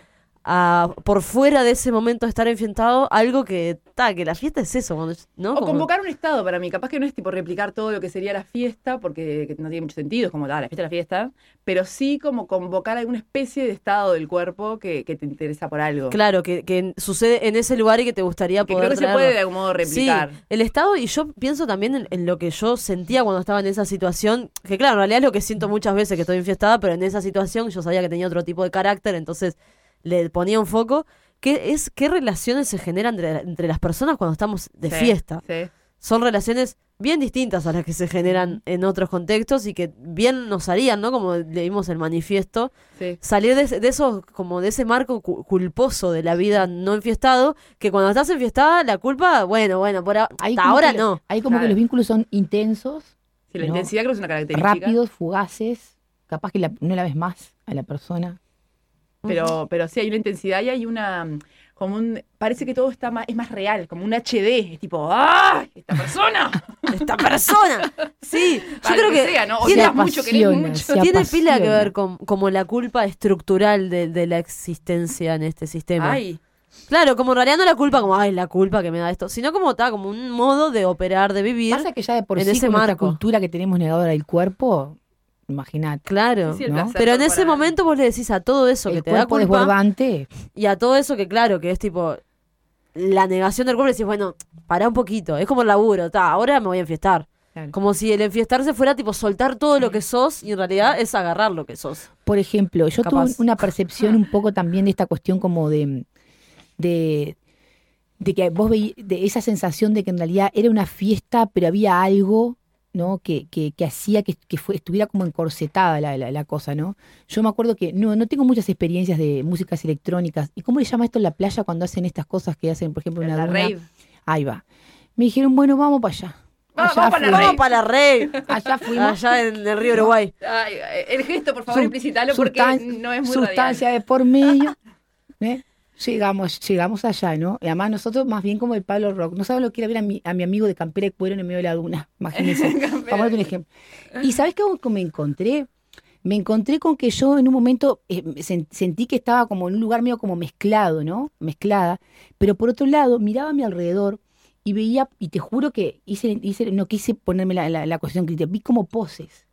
A: a por fuera de ese momento de estar enfiestado, algo que, ta, que la fiesta es eso, ¿no?
D: O
A: Como-
D: convocar un estado para mí. Capaz que no es tipo replicar todo lo que sería la fiesta, porque que no tiene mucho sentido, es como, ah, la fiesta es la fiesta. Pero sí como convocar alguna especie de estado del cuerpo que, que te interesa por algo.
A: Claro, que, que sucede en ese lugar y que te gustaría
D: Que
A: poder
D: creo que se puede de algún modo replicar.
A: Sí, el estado, y yo pienso también en, en lo que yo sentía cuando estaba en esa situación, que claro, en realidad es lo que siento muchas veces que estoy enfiestada, pero en esa situación yo sabía que tenía otro tipo de carácter, entonces le ponía un foco, que es qué relaciones se generan entre, entre las personas cuando estamos de
D: Sí,
A: fiesta.
D: sí.
A: Son relaciones bien distintas a las que se generan en otros contextos y que bien nos harían, ¿no? Como leímos el manifiesto,
D: Sí.
A: salir de, ese- de esos, como de ese marco cu- culposo de la vida no enfiestado, que cuando estás enfiestada, la culpa, bueno, bueno, por hasta ahora
B: que-
A: no.
B: Ahí como
D: Claro.
B: que los vínculos son intensos,
D: Sí, la
B: No.
D: intensidad creo que es una característica.
B: rápidos, fugaces, capaz que la- no la ves más a la persona.
D: Pero, pero sí hay una intensidad y hay una. Como un. Parece que todo está más, es más real, como un HD. Es tipo, ¡ah! ¡Esta persona!
A: Esta persona. Sí, yo
D: Para
A: creo que
D: sea, ¿no? O
A: tiene,
D: sea, mucho, querés mucho.
B: se
A: tiene pila que ver con como la culpa estructural de, de la existencia en este sistema.
D: Ay,
A: Claro, como en realidad no la culpa como, ay, la culpa que me da esto, sino como está, como un modo de operar, de vivir.
B: Pasa que ya de por
A: en
B: sí
A: ese marco.
B: cultura que tenemos negadora del cuerpo, imagínate.
A: Claro.
D: Sí, sí, el
B: ¿no?
D: placer
A: Pero en ese momento vos le decís a todo eso que te da culpa
B: desbordante,
A: y a todo eso que claro, que es tipo la negación del cuerpo, le decís, bueno, pará un poquito, es como el laburo, ta, ahora me voy a enfiestar.
B: Claro.
A: Como si el enfiestarse fuera tipo soltar todo lo que sos y en realidad es agarrar lo que sos.
B: Por ejemplo, yo tuve
A: Capaz.
B: una percepción un poco también de esta cuestión como de, de, de que vos veí, de esa sensación de que en realidad era una fiesta, pero había algo, ¿no? Que, que, que hacía que, que fue- estuviera como encorsetada la, la, la cosa, ¿no? Yo me acuerdo que no, no tengo muchas experiencias de músicas electrónicas. ¿Y cómo le llama esto en la playa cuando hacen estas cosas que hacen, por ejemplo, en
D: la
B: una duna?
D: rave.
B: Ahí va. Me dijeron, bueno, vamos para allá.
D: Vamos,
B: Allá
D: vamos para la
A: para la rey,
B: Allá fuimos.
A: allá en el río Uruguay.
D: Ay, el gesto, por favor,
B: Su-
D: implicitalo porque no es muy
B: Sustancia de por medio. ¿eh? Llegamos, llegamos allá, ¿no? Y además nosotros más bien como el Pablo Rock. No sabes lo que era ver a mi, a mi amigo de campera de cuero en el medio de la duna. Imagínense. Vamos a dar un ejemplo. ¿Y sabes qué me encontré? Me encontré con que yo en un momento eh, sen- sentí que estaba como en un lugar medio como mezclado, ¿no? Mezclada. Pero por otro lado, miraba a mi alrededor y veía, y te juro que hice, hice no quise ponerme la, la, la cuestión crítica, vi como poses.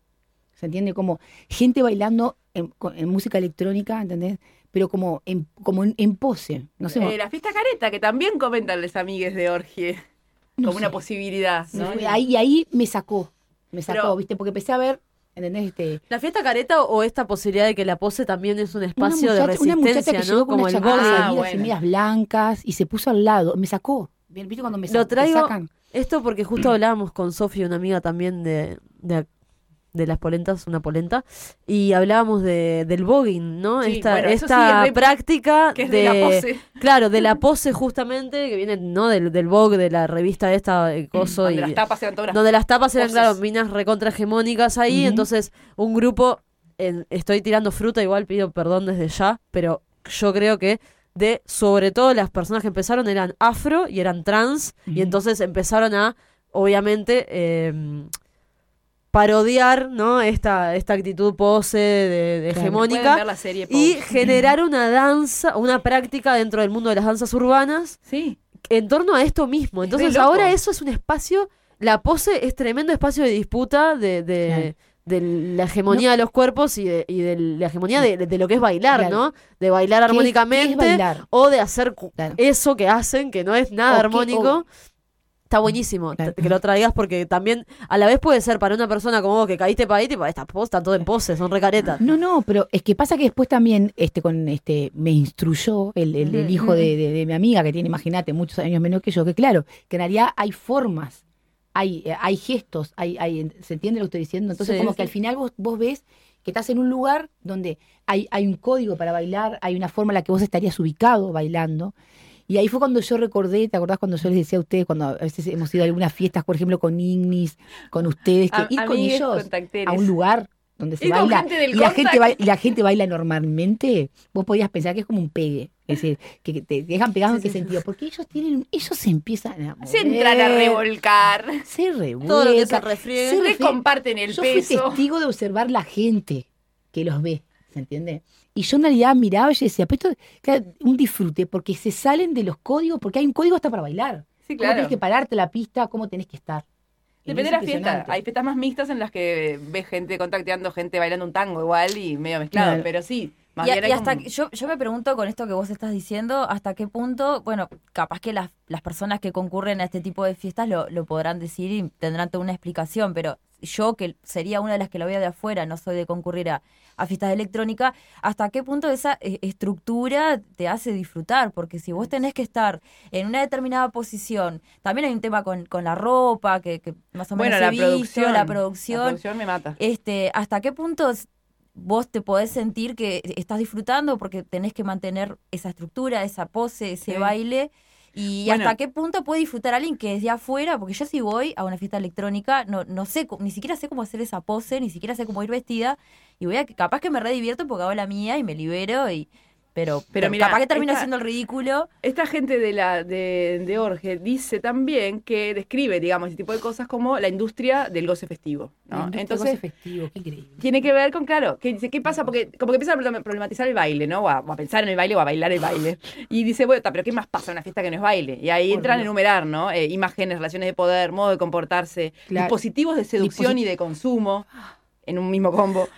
B: ¿Se entiende? Como gente bailando en, en música electrónica, ¿entendés? Pero como en, como en, en pose. No sé.
D: Eh, la fiesta careta, que también comentan los amigues de Orgie.
B: No
D: como una posibilidad, ¿no?
B: ahí, ahí me sacó. Me sacó,
D: Pero-
B: ¿viste? Porque empecé a ver, ¿entendés? Este,
A: ¿La fiesta careta o esta posibilidad de que la pose también es un
B: una
A: espacio de
B: muchacha, una muchacha
A: resistencia,
B: que
A: ¿no?
B: llegó con
A: Como
B: una
A: vogue.
D: Ah, bueno.
B: medias blancas y se puso al lado. Me sacó. ¿Viste cuando me sa-
A: Lo traigo
B: sacan?
A: esto porque justo hablábamos con Sofía, una amiga también de, de, de las polentas, una polenta, y hablábamos de, del voguing, ¿no?
D: Sí,
A: esta
D: bueno, eso sí
A: esta
D: es
A: práctica
D: que es de la pose.
A: Claro, de la pose justamente, que viene, ¿no? Del, del Vogue, de la revista esta, el coso.
D: Donde
A: y,
D: las tapas eran todas
A: donde las tapas eran,
D: poses.
A: claro, minas recontra hegemónicas ahí. Entonces, un grupo, en- estoy tirando fruta, igual pido perdón desde ya, pero yo creo que de, sobre todo las personas que empezaron eran afro y eran trans, y entonces empezaron a, obviamente, eh, parodiar, ¿no? Esta, esta actitud pose de, hegemónica
D: ver la serie
A: y generar una danza, una práctica dentro del mundo de las danzas urbanas
D: Sí.
A: en torno a esto mismo.
D: Es
A: Entonces ahora eso es un espacio, la pose es tremendo espacio de disputa de, de, la hegemonía de los cuerpos y de, y de la hegemonía de, de lo que es bailar,
B: Claro.
A: ¿no? De bailar
B: ¿Qué es-
A: armónicamente
B: bailar?
A: o de hacer
B: Claro.
A: eso que hacen, que no es nada
B: O
A: armónico.
B: o-
A: Está buenísimo
B: Claro.
A: que lo traigas porque también a la vez puede ser para una persona como vos que caíste para ahí, tipo, estas pos están todo en pose, son recaretas.
B: No, no, pero es que pasa que después también este con este me instruyó el, el, el hijo de, de- de mi amiga que tiene, imagínate, muchos años menos que yo, que claro, que en realidad hay formas, hay, eh, hay gestos, hay, hay, ¿se entiende lo que estoy diciendo? Entonces
A: Sí.
B: como que al final vos, vos ves que estás en un lugar donde hay, hay un código para bailar, hay una forma en la que vos estarías ubicado bailando. Y ahí fue cuando yo recordé, ¿te acordás cuando yo les decía a ustedes, cuando a veces hemos ido a algunas fiestas, por ejemplo, con Ignis, con ustedes, que
D: A-
B: ir con ellos a un lugar donde se
D: con
B: baila y la gente, baila, y la gente baila normalmente, vos podías pensar que es como un pegue. Es decir, que te dejan pegado en qué sentido. Porque ellos tienen, ellos se empiezan a
D: Se entran a
B: mover,
D: revolcar.
B: Se revuelcan.
A: Todo lo que se refriega.
B: se
D: Se
B: refriega.
D: comparten el
B: Yo fui
D: peso.
B: testigo de observar la gente que los ve, ¿se entiende? Y yo en realidad miraba y yo decía, pero esto claro, un disfrute, porque se salen de los códigos, porque hay un código hasta para bailar.
D: Sí,
B: Cómo
D: claro.
B: tienes que pararte la pista, cómo tenés que estar.
D: Depende
B: es
D: de la fiesta. Hay fiestas más mixtas en las que ves gente contacteando, gente bailando un tango igual y medio mezclado.
B: Claro.
D: Pero sí, más
C: Y,
D: bien hay
C: y hasta
D: como-
C: yo, yo me pregunto con esto que vos estás diciendo, hasta qué punto, bueno, capaz que las, las personas que concurren a este tipo de fiestas lo, lo podrán decir y tendrán toda una explicación, pero yo, que sería una de las que lo veo de afuera, no soy de concurrir a, a fiestas de electrónica, hasta qué punto esa eh, estructura te hace disfrutar, porque si vos tenés que estar en una determinada posición, también hay un tema con, con la ropa, que, que más o menos
D: bueno, la
C: visto,
D: producción.
C: la
D: La
C: producción,
D: producción me mata.
C: este, ¿hasta qué punto vos te podés sentir que estás disfrutando porque tenés que mantener esa estructura, esa pose, ese
D: Sí.
C: baile? Y
D: Bueno.
C: hasta qué punto puede disfrutar alguien que es de afuera, porque yo si voy a una fiesta electrónica, no, no sé, ni siquiera sé cómo hacer esa pose, ni siquiera sé cómo ir vestida, y voy a que capaz que me redivierto porque hago la mía y me libero y pero, pero,
D: mira,
C: capaz que termino
D: esta-
C: haciendo el ridículo.
D: Esta gente de la de, de Orge dice también que describe, digamos, ese tipo de cosas como la industria del goce festivo. ¿no? Entonces,
B: goce festivo, qué increíble.
D: tiene que ver con, claro, que dice, ¿qué pasa? Porque como que empieza a problem- problematizar el baile, ¿no? O a, o a pensar en el baile o a bailar el baile. Y dice, bueno, pero ¿qué más pasa en una fiesta que no es baile? Y ahí
B: Por
D: entran a enumerar, ¿no? Eh, imágenes, relaciones de poder, modo de comportarse,
B: Claro.
D: dispositivos de seducción y de consumo en un mismo combo.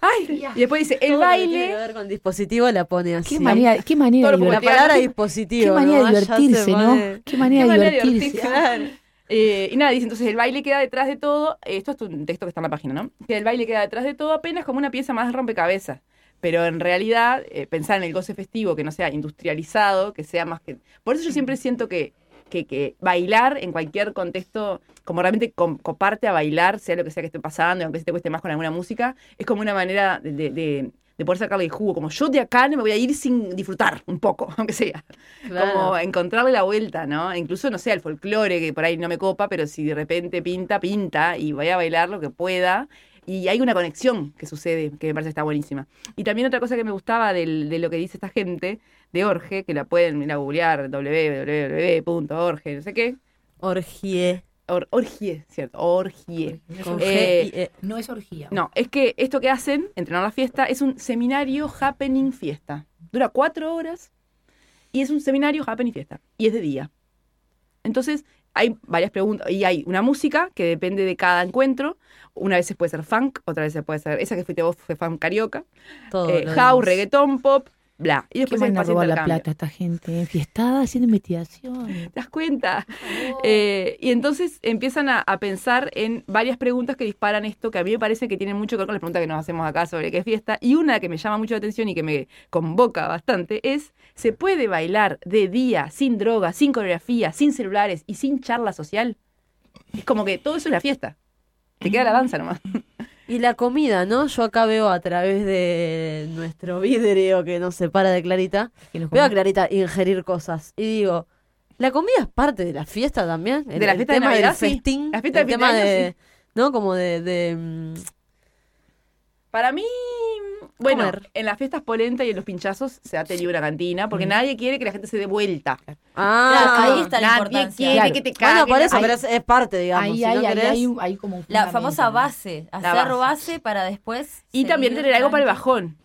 D: Ay, y después dice, el
A: Todo lo que tiene que
D: baile...
A: ver con dispositivo la pone así.
B: Qué manera, qué manera
D: Todo
B: de
D: lo
A: La palabra
D: qué-
A: dispositivo.
B: Qué manera
A: ¿no?
B: de
A: Ya se
B: divertirse, ¿no?
A: pone-
B: Qué manera
D: Qué
B: de
D: manera de
B: divertirse.
D: divertirse. Eh, y nada, dice entonces el baile queda detrás de todo. Esto es un texto que está en la página, ¿no? Que el baile queda detrás de todo apenas como una pieza más de rompecabezas. Pero en realidad, eh, pensar en el goce festivo que no sea industrializado, que sea más que. Por eso yo siempre siento que, que, que bailar en cualquier contexto, como realmente coparte a bailar, sea lo que sea que esté pasando, aunque se te cueste más con alguna música, es como una manera de, de- de- de poder sacarle el jugo. Como yo de acá no me voy a ir sin disfrutar un poco, aunque sea
A: Claro.
D: como encontrarle la vuelta, ¿no? Incluso, no sé, al folclore, que por ahí no me copa, pero si de repente pinta, pinta, y voy a bailar lo que pueda. y hay una conexión que sucede que me parece está buenísima. Y también otra cosa que me gustaba del- de lo que dice esta gente de Orge, que la pueden ir a googlear, www.orge, no sé qué.
A: Orgie.
D: Or- orgie, ¿cierto? Orgie.
A: Con
D: Eh,
A: E.
B: No es orgía.
D: no, es que esto que hacen, entrenar la fiesta, es un seminario happening fiesta. Dura cuatro horas y es un seminario happening fiesta. Y es de día. Entonces, hay varias preguntas. Y hay una música que depende de cada encuentro. Una vez puede ser funk, otra vez puede ser. Esa que fuiste vos fue funk carioca.
A: Todo
D: eh, house,
A: demás.
D: reggaetón, pop, bla. Y
B: ¿Qué
D: después hay
B: van a robar la plata esta gente? Enfiestada haciendo investigaciones.
D: ¿Te das cuenta? Eh, y entonces empiezan a, a pensar en varias preguntas que disparan esto, que a mí me parece que tienen mucho que ver con las preguntas que nos hacemos acá sobre qué es fiesta. Y una que me llama mucho la atención y que me convoca bastante es, ¿se puede bailar de día, sin droga, sin coreografía, sin celulares y sin charla social? Es como que todo eso es la fiesta. Te queda la danza nomás.
A: Y la comida, ¿no? Yo acá veo a través de nuestro vidrio que nos separa de Clarita, veo a Clarita ingerir cosas. Y digo, ¿la comida es parte de la fiesta también?
D: De la fiesta de
A: tema
D: Navidad,
A: del
D: sí.
A: festín,
D: La fiesta
A: el
D: de
A: tema
D: de
A: de, ¿no? Como de, de, mm,
D: Para mí, bueno,
A: Comer.
D: en las fiestas polenta y en los pinchazos se ha tenido una cantina, porque nadie quiere que la gente se dé vuelta.
A: Ah,
C: Claro, ahí está la
D: nadie
C: importancia.
D: quiere
B: Claro.
D: que te
A: Bueno, por eso,
B: Ahí-
A: pero es, es parte, digamos.
B: Ahí
A: si
B: hay,
A: no
B: ahí
A: querés-
B: hay, un- hay como un
C: La famosa base, hacer
D: base.
C: base. para después.
D: Y también tener algo para el bajón.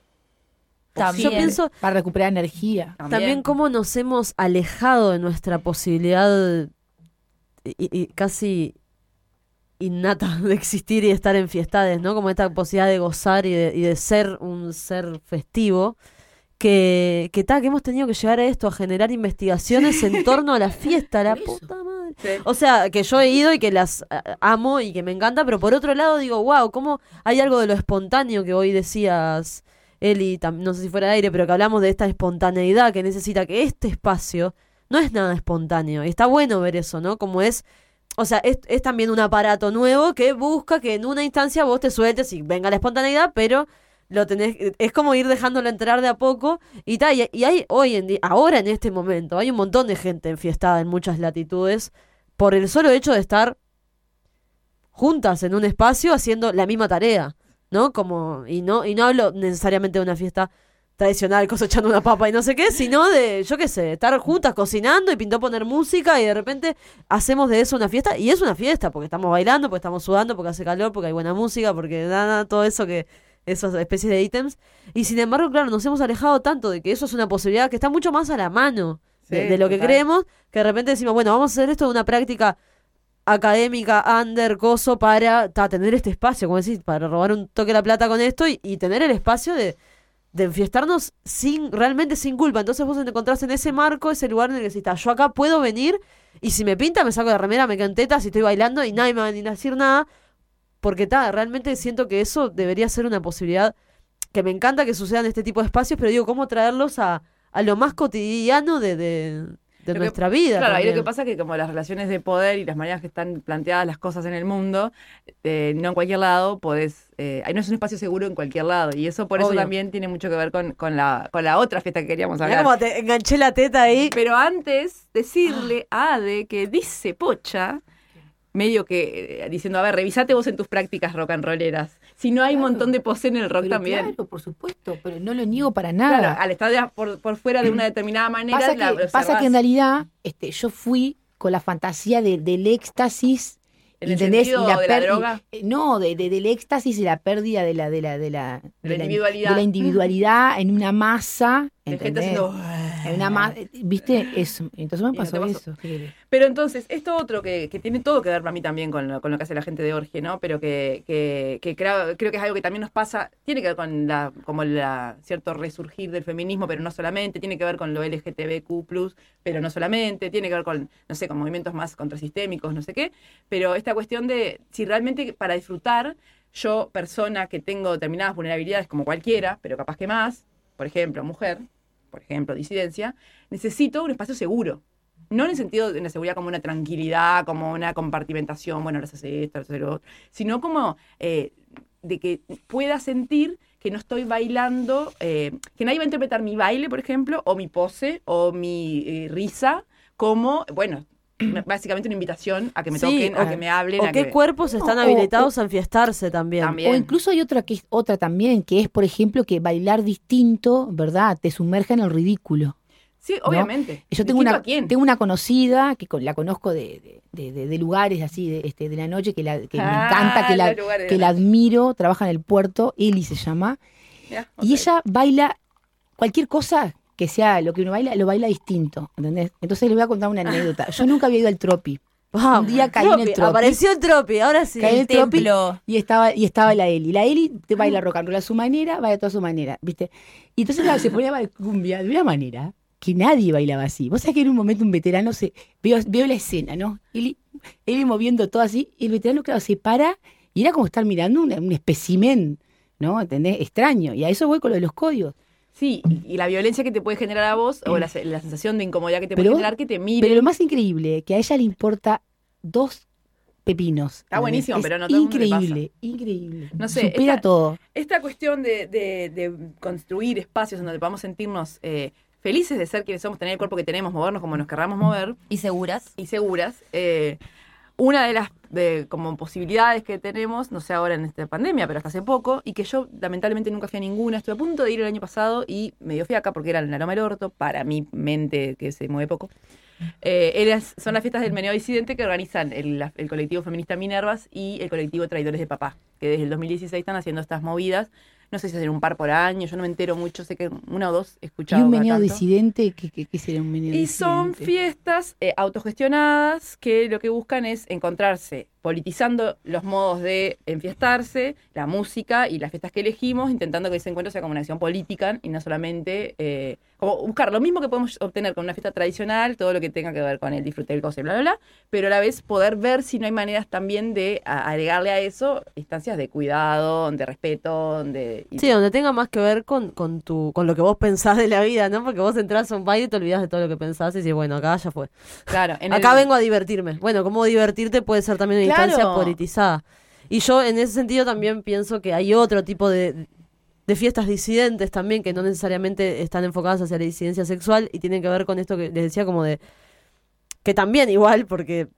C: También.
A: Yo pienso
B: Para recuperar energía.
A: también cómo nos hemos alejado de nuestra posibilidad y, y casi innata de existir y de estar en fiestades, ¿no? Como esta posibilidad de gozar y de, y de ser un ser festivo. Que, que, ta, que hemos tenido que llegar a esto, a generar investigaciones en torno a la fiesta, la puta madre.
D: Sí.
A: O sea, que yo he ido y que las amo y que me encanta, pero por otro lado digo, wow, cómo hay algo de lo espontáneo que hoy decías, Eli, no sé si fuera de aire, pero que hablamos de esta espontaneidad que necesita que este espacio no es nada espontáneo. Y está bueno ver eso, ¿no? Como es, o sea, es, también un aparato nuevo que busca que en una instancia vos te sueltes y venga la espontaneidad, pero lo tenés, es como ir dejándolo entrar de a poco y tal, y, y hay hoy en día, ahora en este momento, hay un montón de gente enfiestada en muchas latitudes por el solo hecho de estar juntas en un espacio haciendo la misma tarea, ¿no? Como, y no, y no hablo necesariamente de una fiesta tradicional cosechando una papa y no sé qué, sino de, yo qué sé, estar juntas cocinando y pintó poner música y de repente hacemos de eso una fiesta y es una fiesta porque estamos bailando, porque estamos sudando, porque hace calor, porque hay buena música, porque nada, todo eso que esas especies de ítems y sin embargo, claro, nos hemos alejado tanto de que eso es una posibilidad que está mucho más a la mano de, lo que
D: total.
A: creemos, que de repente decimos, bueno, vamos a hacer esto de una práctica académica, under, coso, para ta, tener este espacio, como decís, para robar un toque de la plata con esto y, y tener el espacio de, de enfiestarnos sin, realmente sin culpa. Entonces vos te encontrás en ese marco, ese lugar en el que decís, "Ta, yo acá puedo venir y si me pinta me saco de remera, me quedo en tetas y estoy bailando y nadie me va a venir a decir nada, porque ta, realmente siento que eso debería ser una posibilidad que me encanta que sucedan este tipo de espacios, pero digo, ¿cómo traerlos a, a lo más cotidiano de, de, de
D: Lo que-
A: nuestra vida?
D: Claro, ahí lo
A: también?
D: que pasa es que como las relaciones de poder y las maneras que están planteadas las cosas en el mundo, eh, no en cualquier lado podés, eh, ahí no es un espacio seguro en cualquier lado. Y eso por eso también tiene mucho que ver con, con, la, con la otra fiesta que queríamos
A: Mirá
D: hablar.
A: cómo te enganché la teta ahí.
D: Pero antes, decirle a Ade que dice Pocha, medio que eh, diciendo, a ver, revisate vos en tus prácticas rock and rolleras. Si no hay un
B: Claro.
D: montón de pose en el rock también.
B: Claro, por supuesto, pero no lo niego para nada.
D: Claro, al estar de- por, por fuera de una determinada manera,
B: pasa,
D: la
B: que, pasa que en realidad este, yo fui con la fantasía de- del éxtasis.
D: ¿En el
B: ¿entendés?
D: sentido
B: Y la
D: de la droga?
B: eh, No, de, de- del éxtasis y la pérdida de la, de la, de la,
D: De la individualidad.
B: de la individualidad en una masa.
D: De gente
B: ¿entendés?
D: haciendo...
B: Una ma- ¿Viste? Eso. Entonces me
D: no
B: pasó eso.
D: Pero entonces, esto otro que, que tiene todo que ver para mí también con lo, con lo que hace la gente de Orge, ¿no? Pero que, que, que creo, creo que es algo que también nos pasa, tiene que ver con la, como la cierto resurgir del feminismo, pero no solamente, tiene que ver con lo LGTBQ, pero no solamente, tiene que ver con, no sé, con movimientos más contrasistémicos, no sé qué. Pero esta cuestión de si realmente para disfrutar, yo, persona que tengo determinadas vulnerabilidades como cualquiera, pero capaz que más, por ejemplo, mujer, por ejemplo, disidencia, necesito un espacio seguro. No en el sentido de una seguridad como una tranquilidad, como una compartimentación, bueno, ahora se hace esto, ahora se hace lo otro, sino como eh, de que pueda sentir que no estoy bailando, eh, que nadie va a interpretar mi baile, por ejemplo, o mi pose, o mi eh, risa, como, bueno, básicamente una invitación a que me
A: Sí,
D: toquen,
A: o-
D: a que me hablen.
A: ¿O
D: a
A: qué
D: que...
A: cuerpos están
B: o-
A: habilitados a enfiestarse también?
D: También.
B: O incluso hay otra que es otra también, que es, por ejemplo, que bailar distinto, ¿verdad? Te sumerge en el ridículo.
D: Sí, obviamente.
B: Yo tengo
D: ¿Distinto
B: una, tengo una conocida que con- la conozco de, de- de- de lugares así, de, este, de la noche, que, la, que me
D: Ah,
B: encanta, que la, que
D: la
B: admiro, trabaja en el puerto, Eli se llama, y ella baila cualquier cosa que sea lo que uno baila, lo baila distinto, ¿entendés? Entonces les voy a contar una anécdota. Yo nunca había ido al Tropi.
A: Vamos,
B: Un día caí en el Tropi.
A: Apareció el Tropi, ahora sí.
B: Caí en el Tropi y estaba, y estaba la Eli. La Eli te baila rock and roll a su manera, baila toda su manera, ¿viste? Y entonces la- se ponía a cumbia de una manera que nadie bailaba así. Vos sabés que en un momento un veterano se. Veo, veo la escena, ¿no? Eli, Eli moviendo todo así, y el veterano, claro, se para y era como estar mirando un, un espécimen, ¿no? ¿Entendés? Extraño. Y a eso voy con lo de los códigos.
D: Sí, y, y la violencia que te puede generar a vos, o la, se- la sensación de incomodidad que te puede generar que te miren.
B: Pero lo más increíble, que a ella le importa dos pepinos.
D: Está buenísimo,
B: Es
D: pero no todo el mundo le
B: Increíble, increíble.
D: No sé,
B: Supera
D: esta-
B: todo.
D: Esta cuestión de, de- de construir espacios en donde podamos sentirnos eh, felices de ser quienes somos, tener el cuerpo que tenemos, movernos como nos querramos mover
C: ¿Y seguras?
D: y seguras. eh, una de las de, como posibilidades que tenemos, no sé ahora en esta pandemia, pero hasta hace poco, y que yo lamentablemente nunca fui a ninguna, estuve a punto de ir el año pasado y me dio fiaca porque era en la Loma del Orto, para mi mente que se mueve poco. Eh, son las fiestas del meneo disidente que organizan el, el colectivo feminista Minervas y el colectivo Traidores de Papá, que desde el 2016 están haciendo estas movidas. No sé si hacen un par por año, yo no me entero mucho, sé que una o dos he
B: Y
D: escuchado.
B: un
D: cada
B: meneo
D: tanto.
B: disidente, ¿qué, qué, qué sería un meneo
D: Y son
B: disidente?
D: fiestas eh, autogestionadas que lo que buscan es encontrarse, politizando los modos de enfiestarse, la música y las fiestas que elegimos, intentando que ese encuentro sea como una acción política y no solamente eh, como buscar lo mismo que podemos obtener con una fiesta tradicional, todo lo que tenga que ver con el disfrute del goce, bla, bla, bla, pero a la vez poder ver si no hay maneras también de agregarle a eso instancias de cuidado, de respeto, de...
A: Sí, donde tenga más que ver con, con tu con lo que vos pensás de la vida, ¿no? Porque vos entras a un baile y te olvidás de todo lo que pensás y dices, bueno, acá ya fue.
D: claro, en
A: Acá
D: el-
A: vengo a divertirme. Bueno, cómo divertirte puede ser también una
D: Claro.
A: instancia politizada. Y yo en ese sentido también pienso que hay otro tipo de, de fiestas disidentes también que no necesariamente están enfocadas hacia la disidencia sexual y tienen que ver con esto que les decía como de que también igual porque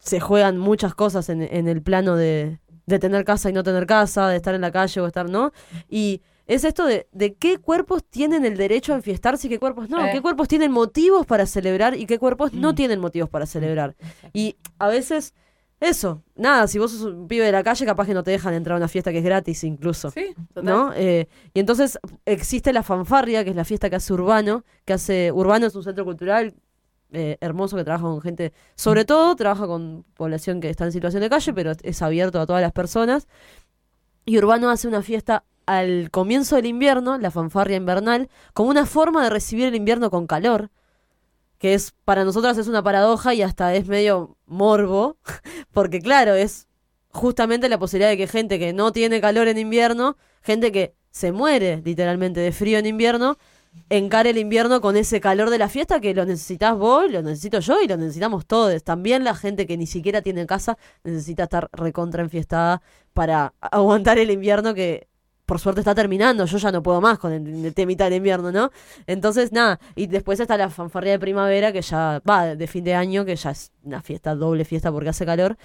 A: se juegan muchas cosas en, en el plano de, de tener casa y no tener casa, de estar en la calle o estar no. Y es esto de, de qué cuerpos tienen el derecho a enfiestarse y qué cuerpos no,
D: Eh.
A: qué cuerpos tienen motivos para celebrar y qué cuerpos no tienen motivos para celebrar. Y a veces, eso, nada, si vos sos un pibe de la calle, capaz que no te dejan entrar a una fiesta que es gratis incluso.
D: Sí, total.
A: ¿No? Eh, y entonces existe la fanfarria, que es la fiesta que hace Urbano, que hace Urbano es un centro cultural eh, hermoso que trabaja con gente, sobre todo trabaja con población que está en situación de calle, pero es abierto a todas las personas. Y Urbano hace una fiesta al comienzo del invierno, la fanfarria invernal, como una forma de recibir el invierno con calor, que es para nosotras es una paradoja y hasta es medio morbo, porque claro, es justamente la posibilidad de que gente que no tiene calor en invierno, gente que se muere literalmente de frío en invierno, encare el invierno con ese calor de la fiesta que lo necesitas vos, lo necesito yo y lo necesitamos todos. También la gente que ni siquiera tiene casa necesita estar recontra enfiestada para aguantar el invierno que por suerte está terminando. Yo ya no puedo más con el, el temita del invierno, ¿no? Entonces, nada. Y después está la fanfarria de primavera que ya va de fin de año, que ya es una fiesta, doble fiesta porque hace calor.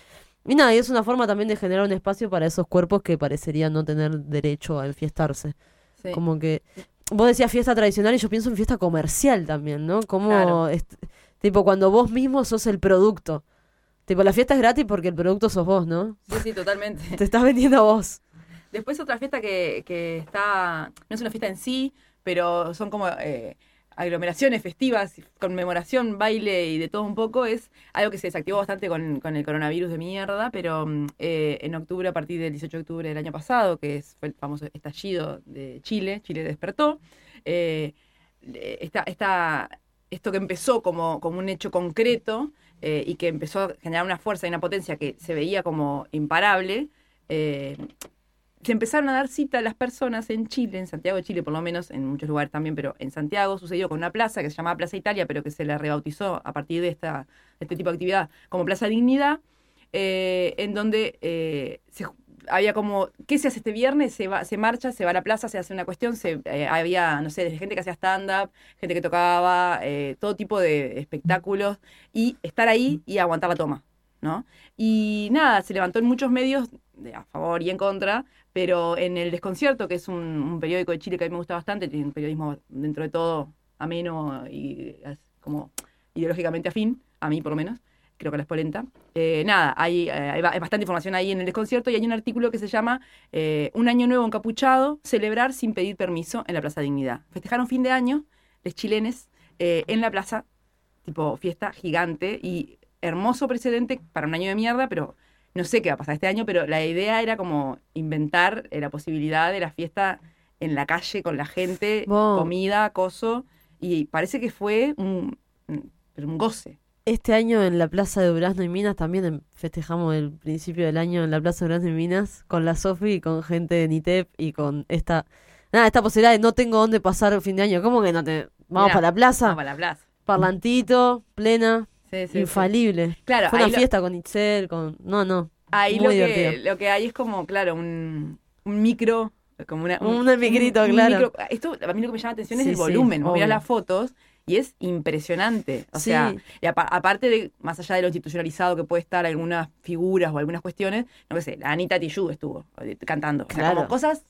A: Y nada, y es una forma también de generar un espacio para esos cuerpos que parecerían no tener derecho a enfiestarse.
D: Sí.
A: Como que vos decías fiesta tradicional y yo pienso en fiesta comercial también, ¿no? Como
D: Claro.
A: tipo cuando vos mismo sos el producto. Tipo, la fiesta es gratis porque el producto sos vos, ¿no?
D: Sí, sí, totalmente.
A: Te estás vendiendo a vos.
D: Después otra fiesta que, que está, no es una fiesta en sí, pero son como eh, aglomeraciones festivas, conmemoración, baile y de todo un poco, es algo que se desactivó bastante con, con el coronavirus de mierda, pero eh, en octubre, a partir del 18 de octubre del año pasado, que es, fue el famoso estallido de Chile, Chile despertó, eh, esta, esto que empezó como, como un hecho concreto eh, y que empezó a generar una fuerza y una potencia que se veía como imparable, se empezaron a dar cita a las personas en Chile, en Santiago de Chile por lo menos, en muchos lugares también, pero en Santiago sucedió con una plaza que se llamaba Plaza Italia, pero que se la rebautizó a partir de, esta, este tipo de actividad como Plaza Dignidad, eh, en donde eh, había como, ¿qué se hace este viernes? Se va, se marcha, se va a la plaza, se hace una cuestión, se, eh, había, no sé, gente que hacía stand-up, gente que tocaba, todo tipo de espectáculos, y estar ahí y aguantar la toma, ¿no? Y nada, se levantó en muchos medios, de, a favor y en contra, pero en El Desconcierto, que es un, periódico de Chile que a mí me gusta bastante, tiene un periodismo dentro de todo ameno y como ideológicamente afín, a mí por lo menos, creo que la es polenta. Eh, nada, hay, eh, hay bastante información ahí en el desconcierto y hay un artículo que se llama eh, Un año nuevo encapuchado, celebrar sin pedir permiso en la Plaza Dignidad. Festejaron fin de año, los chilenes, eh, en la plaza, tipo fiesta gigante y hermoso precedente para un año de mierda, pero no sé qué va a pasar este año, pero la idea era como inventar eh, la posibilidad de la fiesta en la calle con la gente,
A: Wow.
D: comida, acoso, y parece que fue un, un- goce.
A: Este año en la Plaza de Durazno y Minas también em- festejamos el principio del año en la Plaza de Durazno y Minas con la Sofi y con gente de NITEP y con esta nada, esta posibilidad de no tengo dónde pasar fin de año. ¿Cómo que no te vamos
D: Mirá,
A: para la plaza?
D: Vamos para la plaza.
A: Parlantito, plena,
D: Sí, sí, sí.
A: infalible.
D: Claro,
A: Fue una
D: lo-
A: fiesta con Itzel, con no, no.
D: Ahí
A: muy
D: lo que, lo que hay es como, claro, un, un micro, como una,
A: Un micrito, claro.
D: Esto, a mí lo que me llama la atención es
A: Sí,
D: el
A: sí,
D: volumen. Mirás
A: obvio.
D: las fotos y es impresionante. O
A: Sí.
D: sea, y aparte de, más allá de lo institucionalizado que puede estar algunas figuras o algunas cuestiones, no sé, la Anita Tijoux estuvo eh, cantando. O sea,
A: Claro.
D: como cosas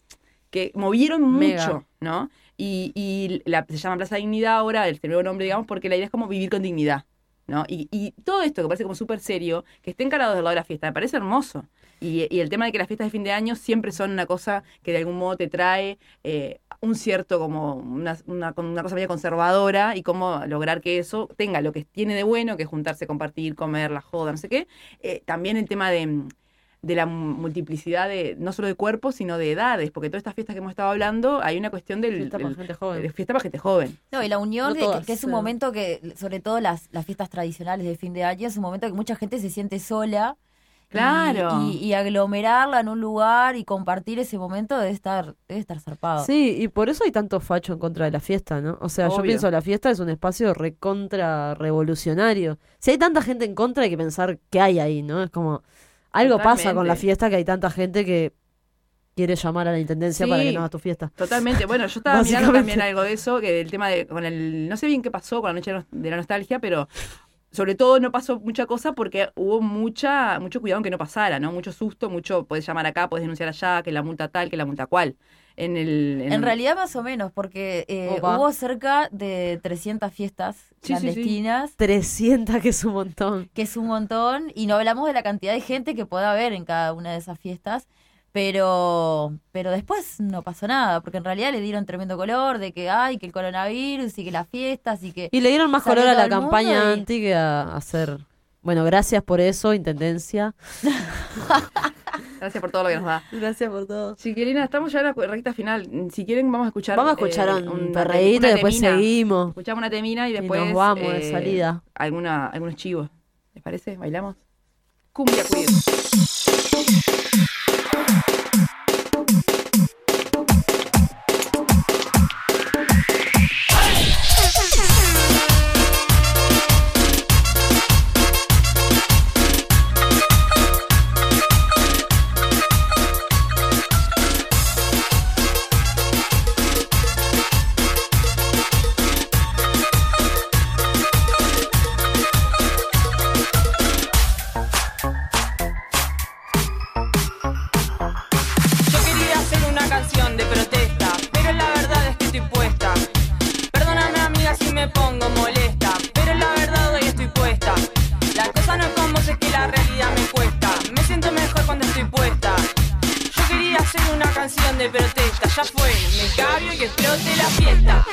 D: que movieron
A: Mega.
D: mucho, ¿no? Y, y la, se llama Plaza Dignidad ahora, el nuevo nombre, digamos, porque la idea es como vivir con dignidad, ¿no? Y, y todo esto que parece como súper serio, que esté encarado del lado de la fiesta, me parece hermoso. Y, el tema de que las fiestas de fin de año siempre son una cosa que de algún modo te trae eh, un cierto, como una, una, una cosa medio conservadora y cómo lograr que eso tenga lo que tiene de bueno, que es juntarse, compartir, comer, la joda, no sé qué. Eh, también el tema de, de la multiplicidad de, no solo de cuerpos, sino de edades, porque todas estas fiestas que hemos estado hablando, hay una cuestión del...
A: Fiesta para
D: del-
A: gente joven.
D: de fiesta para gente joven.
C: No, y la unión,
A: No
C: de que-
A: todas,
C: que, es un
A: sí.
C: momento que, sobre todo las, las fiestas tradicionales de fin de año, es un momento que mucha gente se siente sola. y-
D: Claro.
C: Y, y aglomerarla en un lugar y compartir ese momento debe estar, debe estar zarpado.
A: Sí, y por eso hay tanto facho en contra de la fiesta, ¿no? O sea, yo pienso la fiesta es un espacio recontra revolucionario. Si hay tanta gente en contra, hay que pensar qué hay ahí, ¿no? Es como algo pasa con la fiesta que hay tanta gente que quiere llamar a la intendencia para que no haga tu fiesta.
D: Totalmente. Bueno, yo estaba mirando también algo de eso, que el tema de, con el, no sé bien qué pasó con la noche de la nostalgia, pero sobre todo no pasó mucha cosa porque hubo mucha, mucho cuidado en que no pasara, ¿no? Mucho susto, mucho, puedes llamar acá, puedes denunciar allá, que la multa tal, que la multa cual. En el,
C: En realidad más o menos, porque eh, hubo cerca de 300 fiestas
D: Sí, sí, sí.
C: clandestinas,
A: 300, que es un montón.
C: que es un montón, y no hablamos de la cantidad de gente que pueda haber en cada una de esas fiestas, pero, pero después no pasó nada, porque en realidad le dieron tremendo color de que hay, que el coronavirus y que las fiestas y que...
A: Y le dieron más color a la campaña
C: y-
A: anti que a hacer... Bueno, gracias por eso, Intendencia.
D: Gracias por todo lo que nos da.
A: Gracias por todo.
D: Chiquilina, estamos ya en la recta final. Si quieren, vamos a escuchar.
A: Vamos a escuchar
D: eh,
A: un perreíto y después
D: temina.
A: seguimos.
D: Escuchamos una temina y
A: Y
D: después.
A: nos vamos de
D: eh,
A: salida.
D: Alguna, algunos chivos. ¿Les parece? ¿Bailamos? Cumbia.
I: Canción de protesta, ya fue, me cambio y explote la fiesta.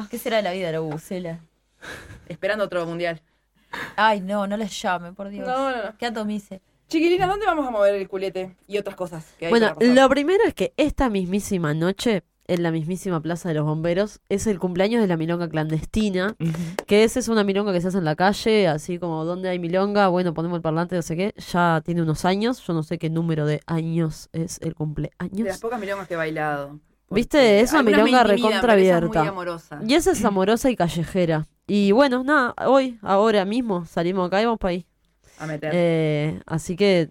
J: De.
C: ¿Qué será de la vida de la bucela?
D: Esperando otro mundial.
C: Ay, no, no les llame, por Dios.
D: No, no, no.
C: Qué atomice.
D: Chiquilina, ¿dónde vamos a mover el culete? Y otras cosas que hay
A: Bueno, lo primero es que esta mismísima noche, en la mismísima Plaza de los Bomberos, es el cumpleaños de la milonga clandestina, que esa es una milonga que se hace en la calle, así como donde hay milonga, bueno, ponemos el parlante, no sé qué, ya tiene unos años, yo no sé qué número de años es el
D: De
A: cumpleaños.
D: las pocas milongas que he bailado.
A: Viste, es una milonga
D: intimidan,
A: recontra
D: pero esa es
A: abierta.
D: muy amorosa.
A: Y esa es amorosa y callejera. Y bueno, nada, hoy, ahora mismo, salimos acá y vamos para ahí.
D: A meter.
A: Eh, así que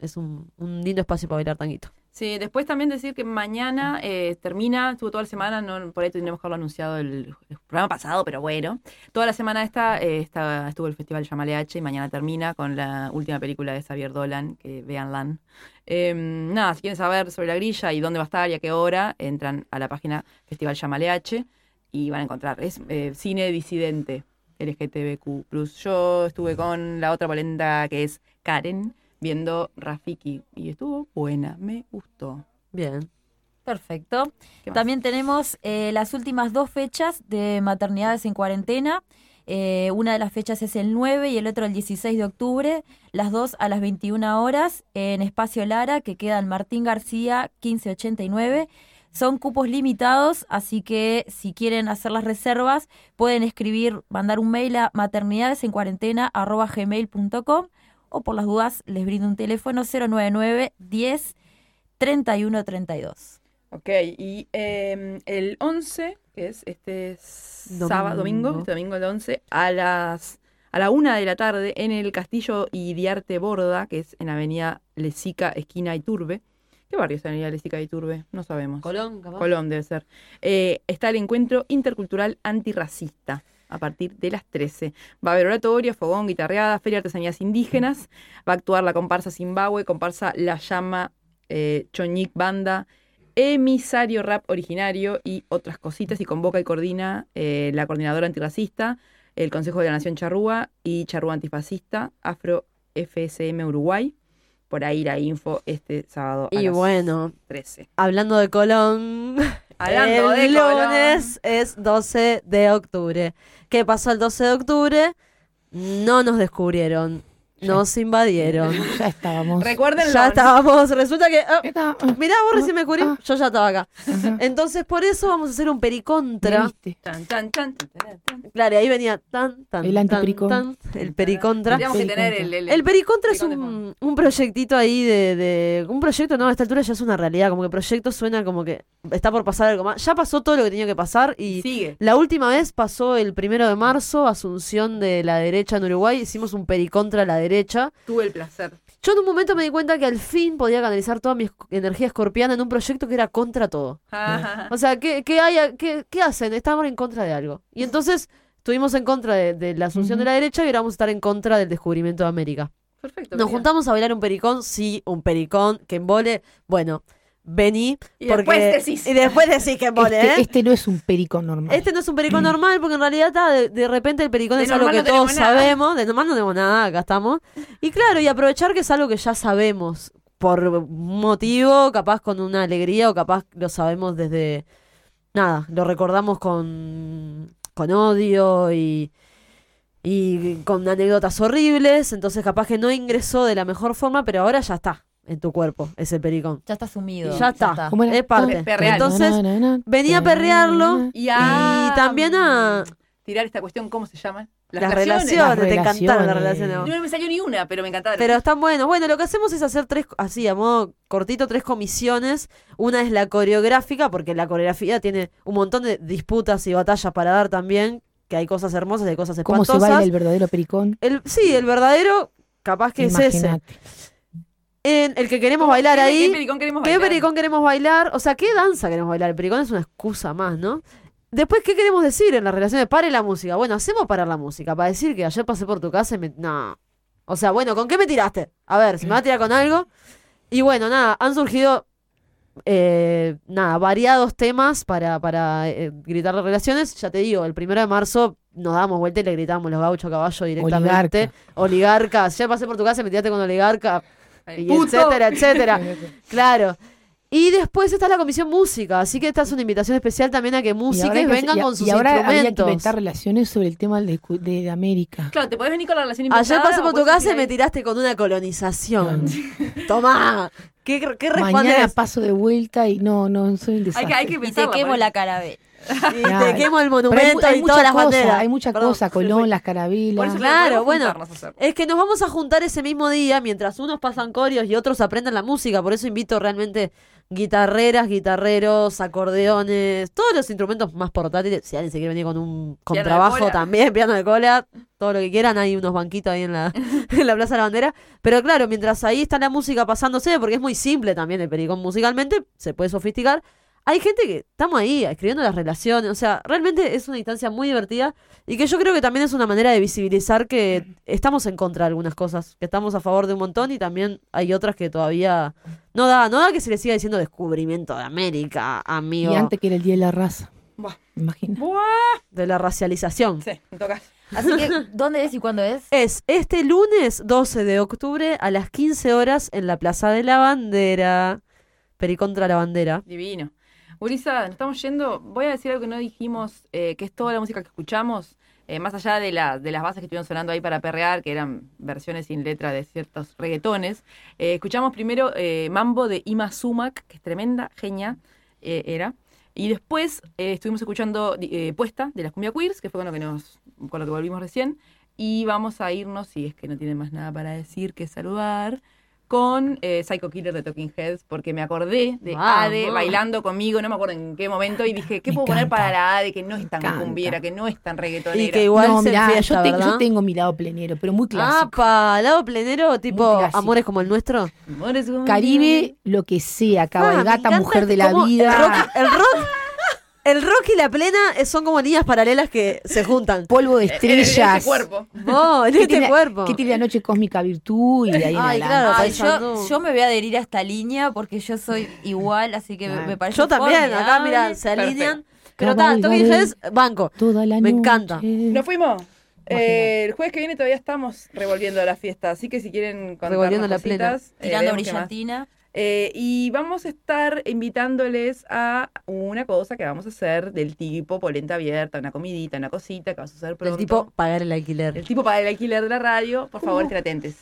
A: es un, un lindo espacio para bailar tanguito.
D: Sí, después también decir que mañana eh, termina, estuvo toda la semana, no, por ahí tendríamos que haberlo anunciado el, el programa pasado, pero bueno. Toda la semana esta eh, estuvo el Festival Llamale H y mañana termina con la última película de Xavier Dolan, que veanla. Eh, nada, si quieren saber sobre la grilla y dónde va a estar y a qué hora, entran a la página Festival Llamale H y van a encontrar. Es eh, cine disidente, LGTBQ. Yo estuve con la otra polenta que es Karen, viendo Rafiki, y estuvo buena, me gustó.
A: Bien.
C: Perfecto. También tenemos eh, las últimas dos fechas de maternidades en cuarentena. Eh, una de las fechas es el 9 y el otro el 16 de octubre, las dos a las 21 horas en Espacio Lara, que queda en Martín García 1589. Son cupos limitados, así que si quieren hacer las reservas, pueden escribir, mandar un mail a maternidadesencuarentena.gmail.com o por las dudas les brindo un teléfono 099 10 31 32.
D: Ok, y eh, el 11, que es este
A: Domingo.
D: sábado, domingo, este domingo el 11, a las a la una de la tarde en el Castillo Idiarte Borda, que es en Avenida Lesica, esquina Iturbe. ¿Qué barrio es Avenida Lesica Iturbe? No sabemos.
A: Colón, capaz.
D: Colón debe ser. Eh, está el encuentro intercultural antirracista a partir de las 13. Va a haber oratorio, fogón, guitarreada, feria de artesanías indígenas. Va a actuar la comparsa Zimbabue, comparsa La Llama, eh, Choñic Banda, emisario rap originario y otras cositas. Y convoca y coordina eh, la coordinadora antirracista, el Consejo de la Nación Charrúa y Charrúa Antifascista, Afro FSM Uruguay. Por ahí la info este sábado. a
A: Y
D: las
A: bueno,
D: 13.
A: hablando de Colón,
D: Hablando
A: el
D: de Colón.
A: lunes es 12 de octubre. ¿Qué pasó el 12 de octubre? No nos descubrieron, nos invadieron.
B: Ya estábamos.
D: Recuerden
A: Ya estábamos, resulta que... ah,
B: Está-
A: mirá, vos recién me descubrí,
B: ah.
A: yo ya estaba acá. Entonces, por eso vamos a hacer un pericontra.
B: ¿Viste?
D: Tan, tan, tan.
A: Claro, y ahí venía tan, tan,
B: El
A: tan,
B: antipericón.
A: tan, el pericontra.
D: Tendríamos que tener el, el,
A: El Pericontra es un, un proyectito ahí de, de- Un proyecto, no, a esta altura ya es una realidad. Como que proyecto suena como que está por pasar algo más. Ya pasó todo lo que tenía que pasar y
D: sigue.
A: la última vez pasó el primero de marzo, asunción de la derecha en Uruguay. Hicimos un Pericontra a la derecha.
D: Tuve el placer.
A: Yo en un momento me di cuenta que al fin podía canalizar toda mi energía escorpiana en un proyecto que era contra todo. O sea, ¿qué, qué, hay, qué, qué hacen? Estaban en contra de algo. Y entonces estuvimos en contra de, de la asunción de la derecha y ahora vamos a estar en contra del descubrimiento de América.
D: Perfecto.
A: Nos juntamos a bailar un pericón, sí, un pericón, que embole. Bueno, vení.
D: Y
A: porque,
D: después decís.
A: Y después decís que
B: Este,
A: ¿eh?
B: este no es un perico normal.
A: Este no es un pericón normal porque en realidad está, de, de repente el pericón
D: De
A: es algo que
D: no
A: todos
D: nada.
A: sabemos. De normal no tenemos nada, acá estamos. Y claro, y aprovechar que es algo que ya sabemos por un motivo, capaz con una alegría o capaz lo sabemos desde... Nada, lo recordamos con, con odio y, y con anécdotas horribles. Entonces capaz que no ingresó de la mejor forma, pero ahora ya está en tu cuerpo ese pericón.
C: Ya está sumido.
A: Ya está,
B: ¿Cómo
A: es parte.
D: Perrear.
A: Entonces, venía a perrearlo
D: Y
A: y
D: a-
A: también a
D: tirar esta cuestión, ¿cómo se llaman?
A: Las relaciones, te encantaron las relaciones.
D: No me salió ni una, pero me encantaron.
A: Pero están buenos. Bueno, lo que hacemos es hacer tres, así, a modo cortito, tres comisiones. Una es la coreográfica, porque la coreografía tiene un montón de disputas y batallas para dar también, que hay cosas hermosas y hay cosas
B: ¿Cómo
A: espantosas.
B: se baila el verdadero pericón?
A: El- sí, el verdadero, capaz que es ese. En el que queremos bailar
D: ¿Qué-
A: ahí.
D: qué pericón queremos
A: ¿Qué
D: bailar?
A: pericón queremos bailar? O sea, ¿qué danza queremos bailar? El pericón es una excusa más, ¿no? Después, ¿qué queremos decir en las relaciones? Pare la música. Bueno, hacemos parar la música para decir que ayer pasé por tu casa y me... No. O sea, bueno, ¿con qué me tiraste? A ver, si me va a tirar con algo. Y bueno, nada, han surgido, eh, nada, variados temas para, para eh, gritar las relaciones. Ya te digo, el primero de marzo nos damos vuelta y le gritamos los gauchos caballo directamente. Oligarca. Ya pasé por tu casa y me tiraste con oligarca. Y
D: Puto.
A: etcétera, etcétera. claro. Y después está la comisión música, así que esta es una invitación especial también a que músicos
B: que-
A: vengan
B: y-
A: con sus
B: y ahora habría que
A: instrumentos.
B: inventar relaciones sobre el tema de, de, de América.
D: Claro, te podés venir con la relación
A: Ayer
D: inventada
A: pasé
D: o
A: por tu casa y me tiraste con una colonización. Tomá. ¿Qué, qué
B: Mañana
A: respondes?
B: paso de vuelta y no, no, soy un desastre.
D: Hay que, hay que
C: Y te quemo
D: por
C: la carabela.
A: Y
B: Claro.
A: te quemo el
B: Pero hay,
A: monumento
B: hay
A: y
B: mucha
A: todas las
B: cosa,
A: banderas.
B: hay mucha
A: Perdón,
B: cosa. Colón, las
D: eso
A: Claro, bueno. Es que nos vamos a juntar ese mismo día mientras unos pasan corios y otros aprenden la música. Por eso invito realmente guitarreras, guitarreros, acordeones, todos los instrumentos más portátiles. Si alguien se quiere venir con un
D: Piano
A: contrabajo
D: cola.
A: también, piano de cola, todo lo que quieran. Hay unos banquitos ahí en la, en la Plaza de la Bandera. Pero claro, mientras ahí está la música pasándose, porque es muy simple también el pericón musicalmente, se puede sofisticar. Hay gente que estamos ahí escribiendo las relaciones, o sea, realmente es una instancia muy divertida y que yo creo que también es una manera de visibilizar que estamos en contra de algunas cosas, que estamos a favor de un montón y también hay otras que todavía no da, no da que se le siga diciendo descubrimiento de América, amigo,
B: Y antes que era el Día de la Raza.
D: Buah.
B: Imagina.
D: Buah.
A: de la racialización.
D: Sí, me tocas.
C: Así que, ¿dónde es y cuándo es?
A: Es este lunes 12 de octubre a las 15 horas en la Plaza de la Bandera. Pericontra la Bandera.
D: Divino. Urisa, nos estamos yendo. Voy a decir algo que no dijimos, eh, que es toda la música que escuchamos, eh, más allá de, la, de las bases que estuvieron sonando ahí para perrear, que eran versiones sin letra de ciertos reggaetones. eh, escuchamos primero Mambo de Ima Sumac, que es tremenda, genia, era. Y después estuvimos escuchando Puesta de las Cumbia Queers, que fue con lo que, nos, con lo que volvimos recién. Y vamos a irnos, si es que no tienen más nada para decir que saludar, con eh, Psycho Killer de Talking Heads, porque me acordé de. Ade bailando conmigo, no me acuerdo en qué momento, y dije, ¿qué
B: Me
D: puedo poner para la Ade que no es tan cumbiera, que no es tan reggaetonera?
A: Y que igual
B: no,
A: se
B: mirá, yo, tengo, yo tengo mi lado plenero, pero muy clásico.
A: Apa, lado plenero, tipo amores como el nuestro.
D: Amores como-
B: Caribe, lo que sea,
A: Ah,
B: cabalgata,
A: encanta
B: mujer de
A: que
B: la vida.
A: El rock, el rock, el rock y la plena son como líneas paralelas que se juntan.
B: Polvo de
D: En
B: estrellas.
D: ese cuerpo.
A: No, en
B: ¿Qué
A: este
B: tiene,
A: cuerpo.
B: ¿Qué tiene la noche cósmica virtud? Y de ahí en
A: Ay, claro,
C: Ay, yo, yo me voy a adherir a esta línea porque yo soy igual, así que me,
B: Claro.
C: me parece
A: Yo también, acá mira, se alinean. Pero tanto que es banco.
B: Toda la
A: Me
B: noche.
A: encanta.
D: Nos fuimos. Eh, el jueves que viene todavía estamos revolviendo la fiesta, así que si quieren contarnos
A: Revolviendo la
D: cositas, eh,
C: Tirando brillantina.
D: Eh, y vamos a estar invitándoles a una cosa que vamos a hacer del tipo polenta abierta, una comidita, una cosita que vamos a hacer pronto.
A: El tipo pagar el alquiler.
D: El tipo para el alquiler de la radio, por favor, estén atentos.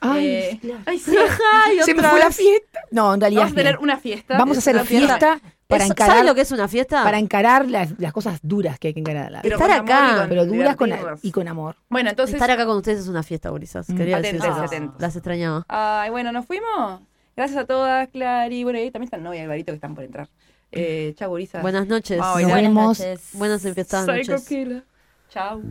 B: Ay,
D: Eh, ay, sí.
A: Ay,
B: se me fue la fiesta. No, en realidad.
D: Vamos a tener una fiesta.
B: Vamos a hacer
D: una
B: fiesta para encarar,
A: ¿Sabes lo que es una fiesta?
B: para encarar las, las cosas duras que hay que encarar. la
A: Estar acá,
D: con
B: Pero duras con, y con amor.
D: Bueno, entonces.
A: Estar acá con ustedes es una fiesta, gurisas.
B: Mm.
A: Quería
D: Atentos,
A: decirles
D: atentos.
A: Las extrañaba.
D: Ay, bueno, nos fuimos. Gracias a todas, Clary. Bueno, ahí también está el novio Alvarito que están por entrar. Eh, chau, Gurisa.
A: Buenas noches.
B: Nos vemos.
C: noches.
A: Buenas
D: Psycho
A: noches.
D: Killer. Chau.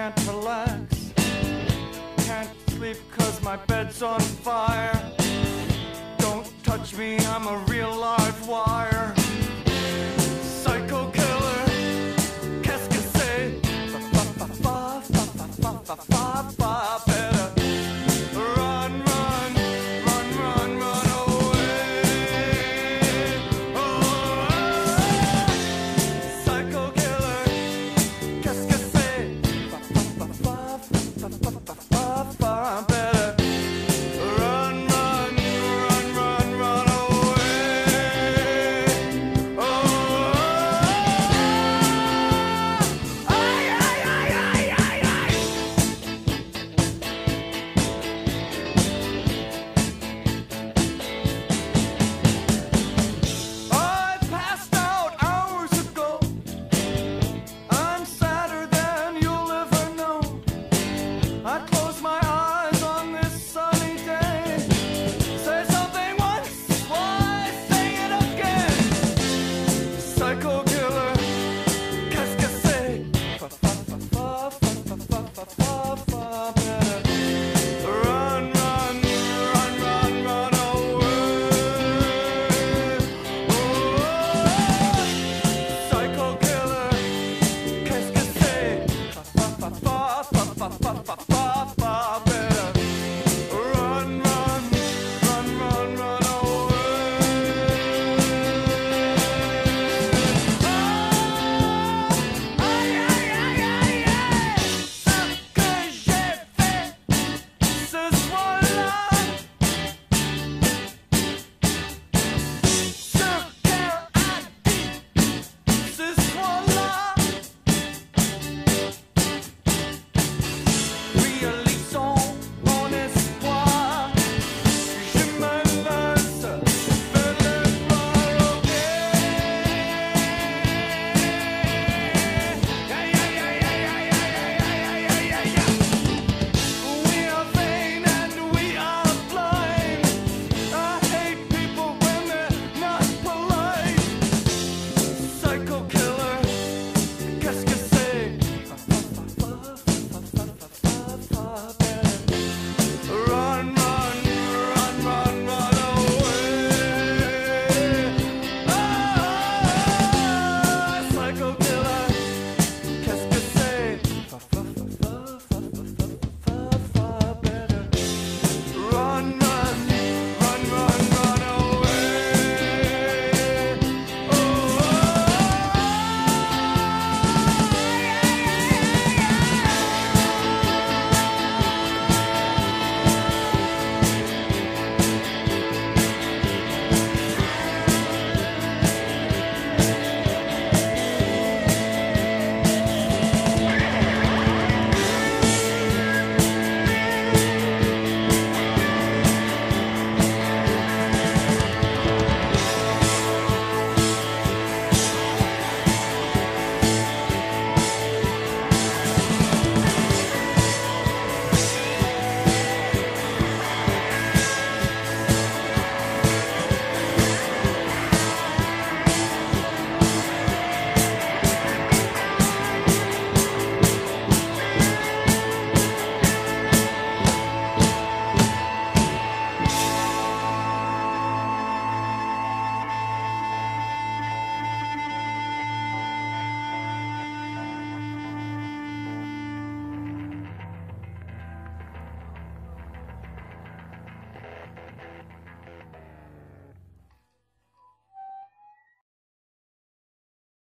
K: Can't relax. Can't sleep cause my bed's on fire. Don't touch me, I'm a real live wire.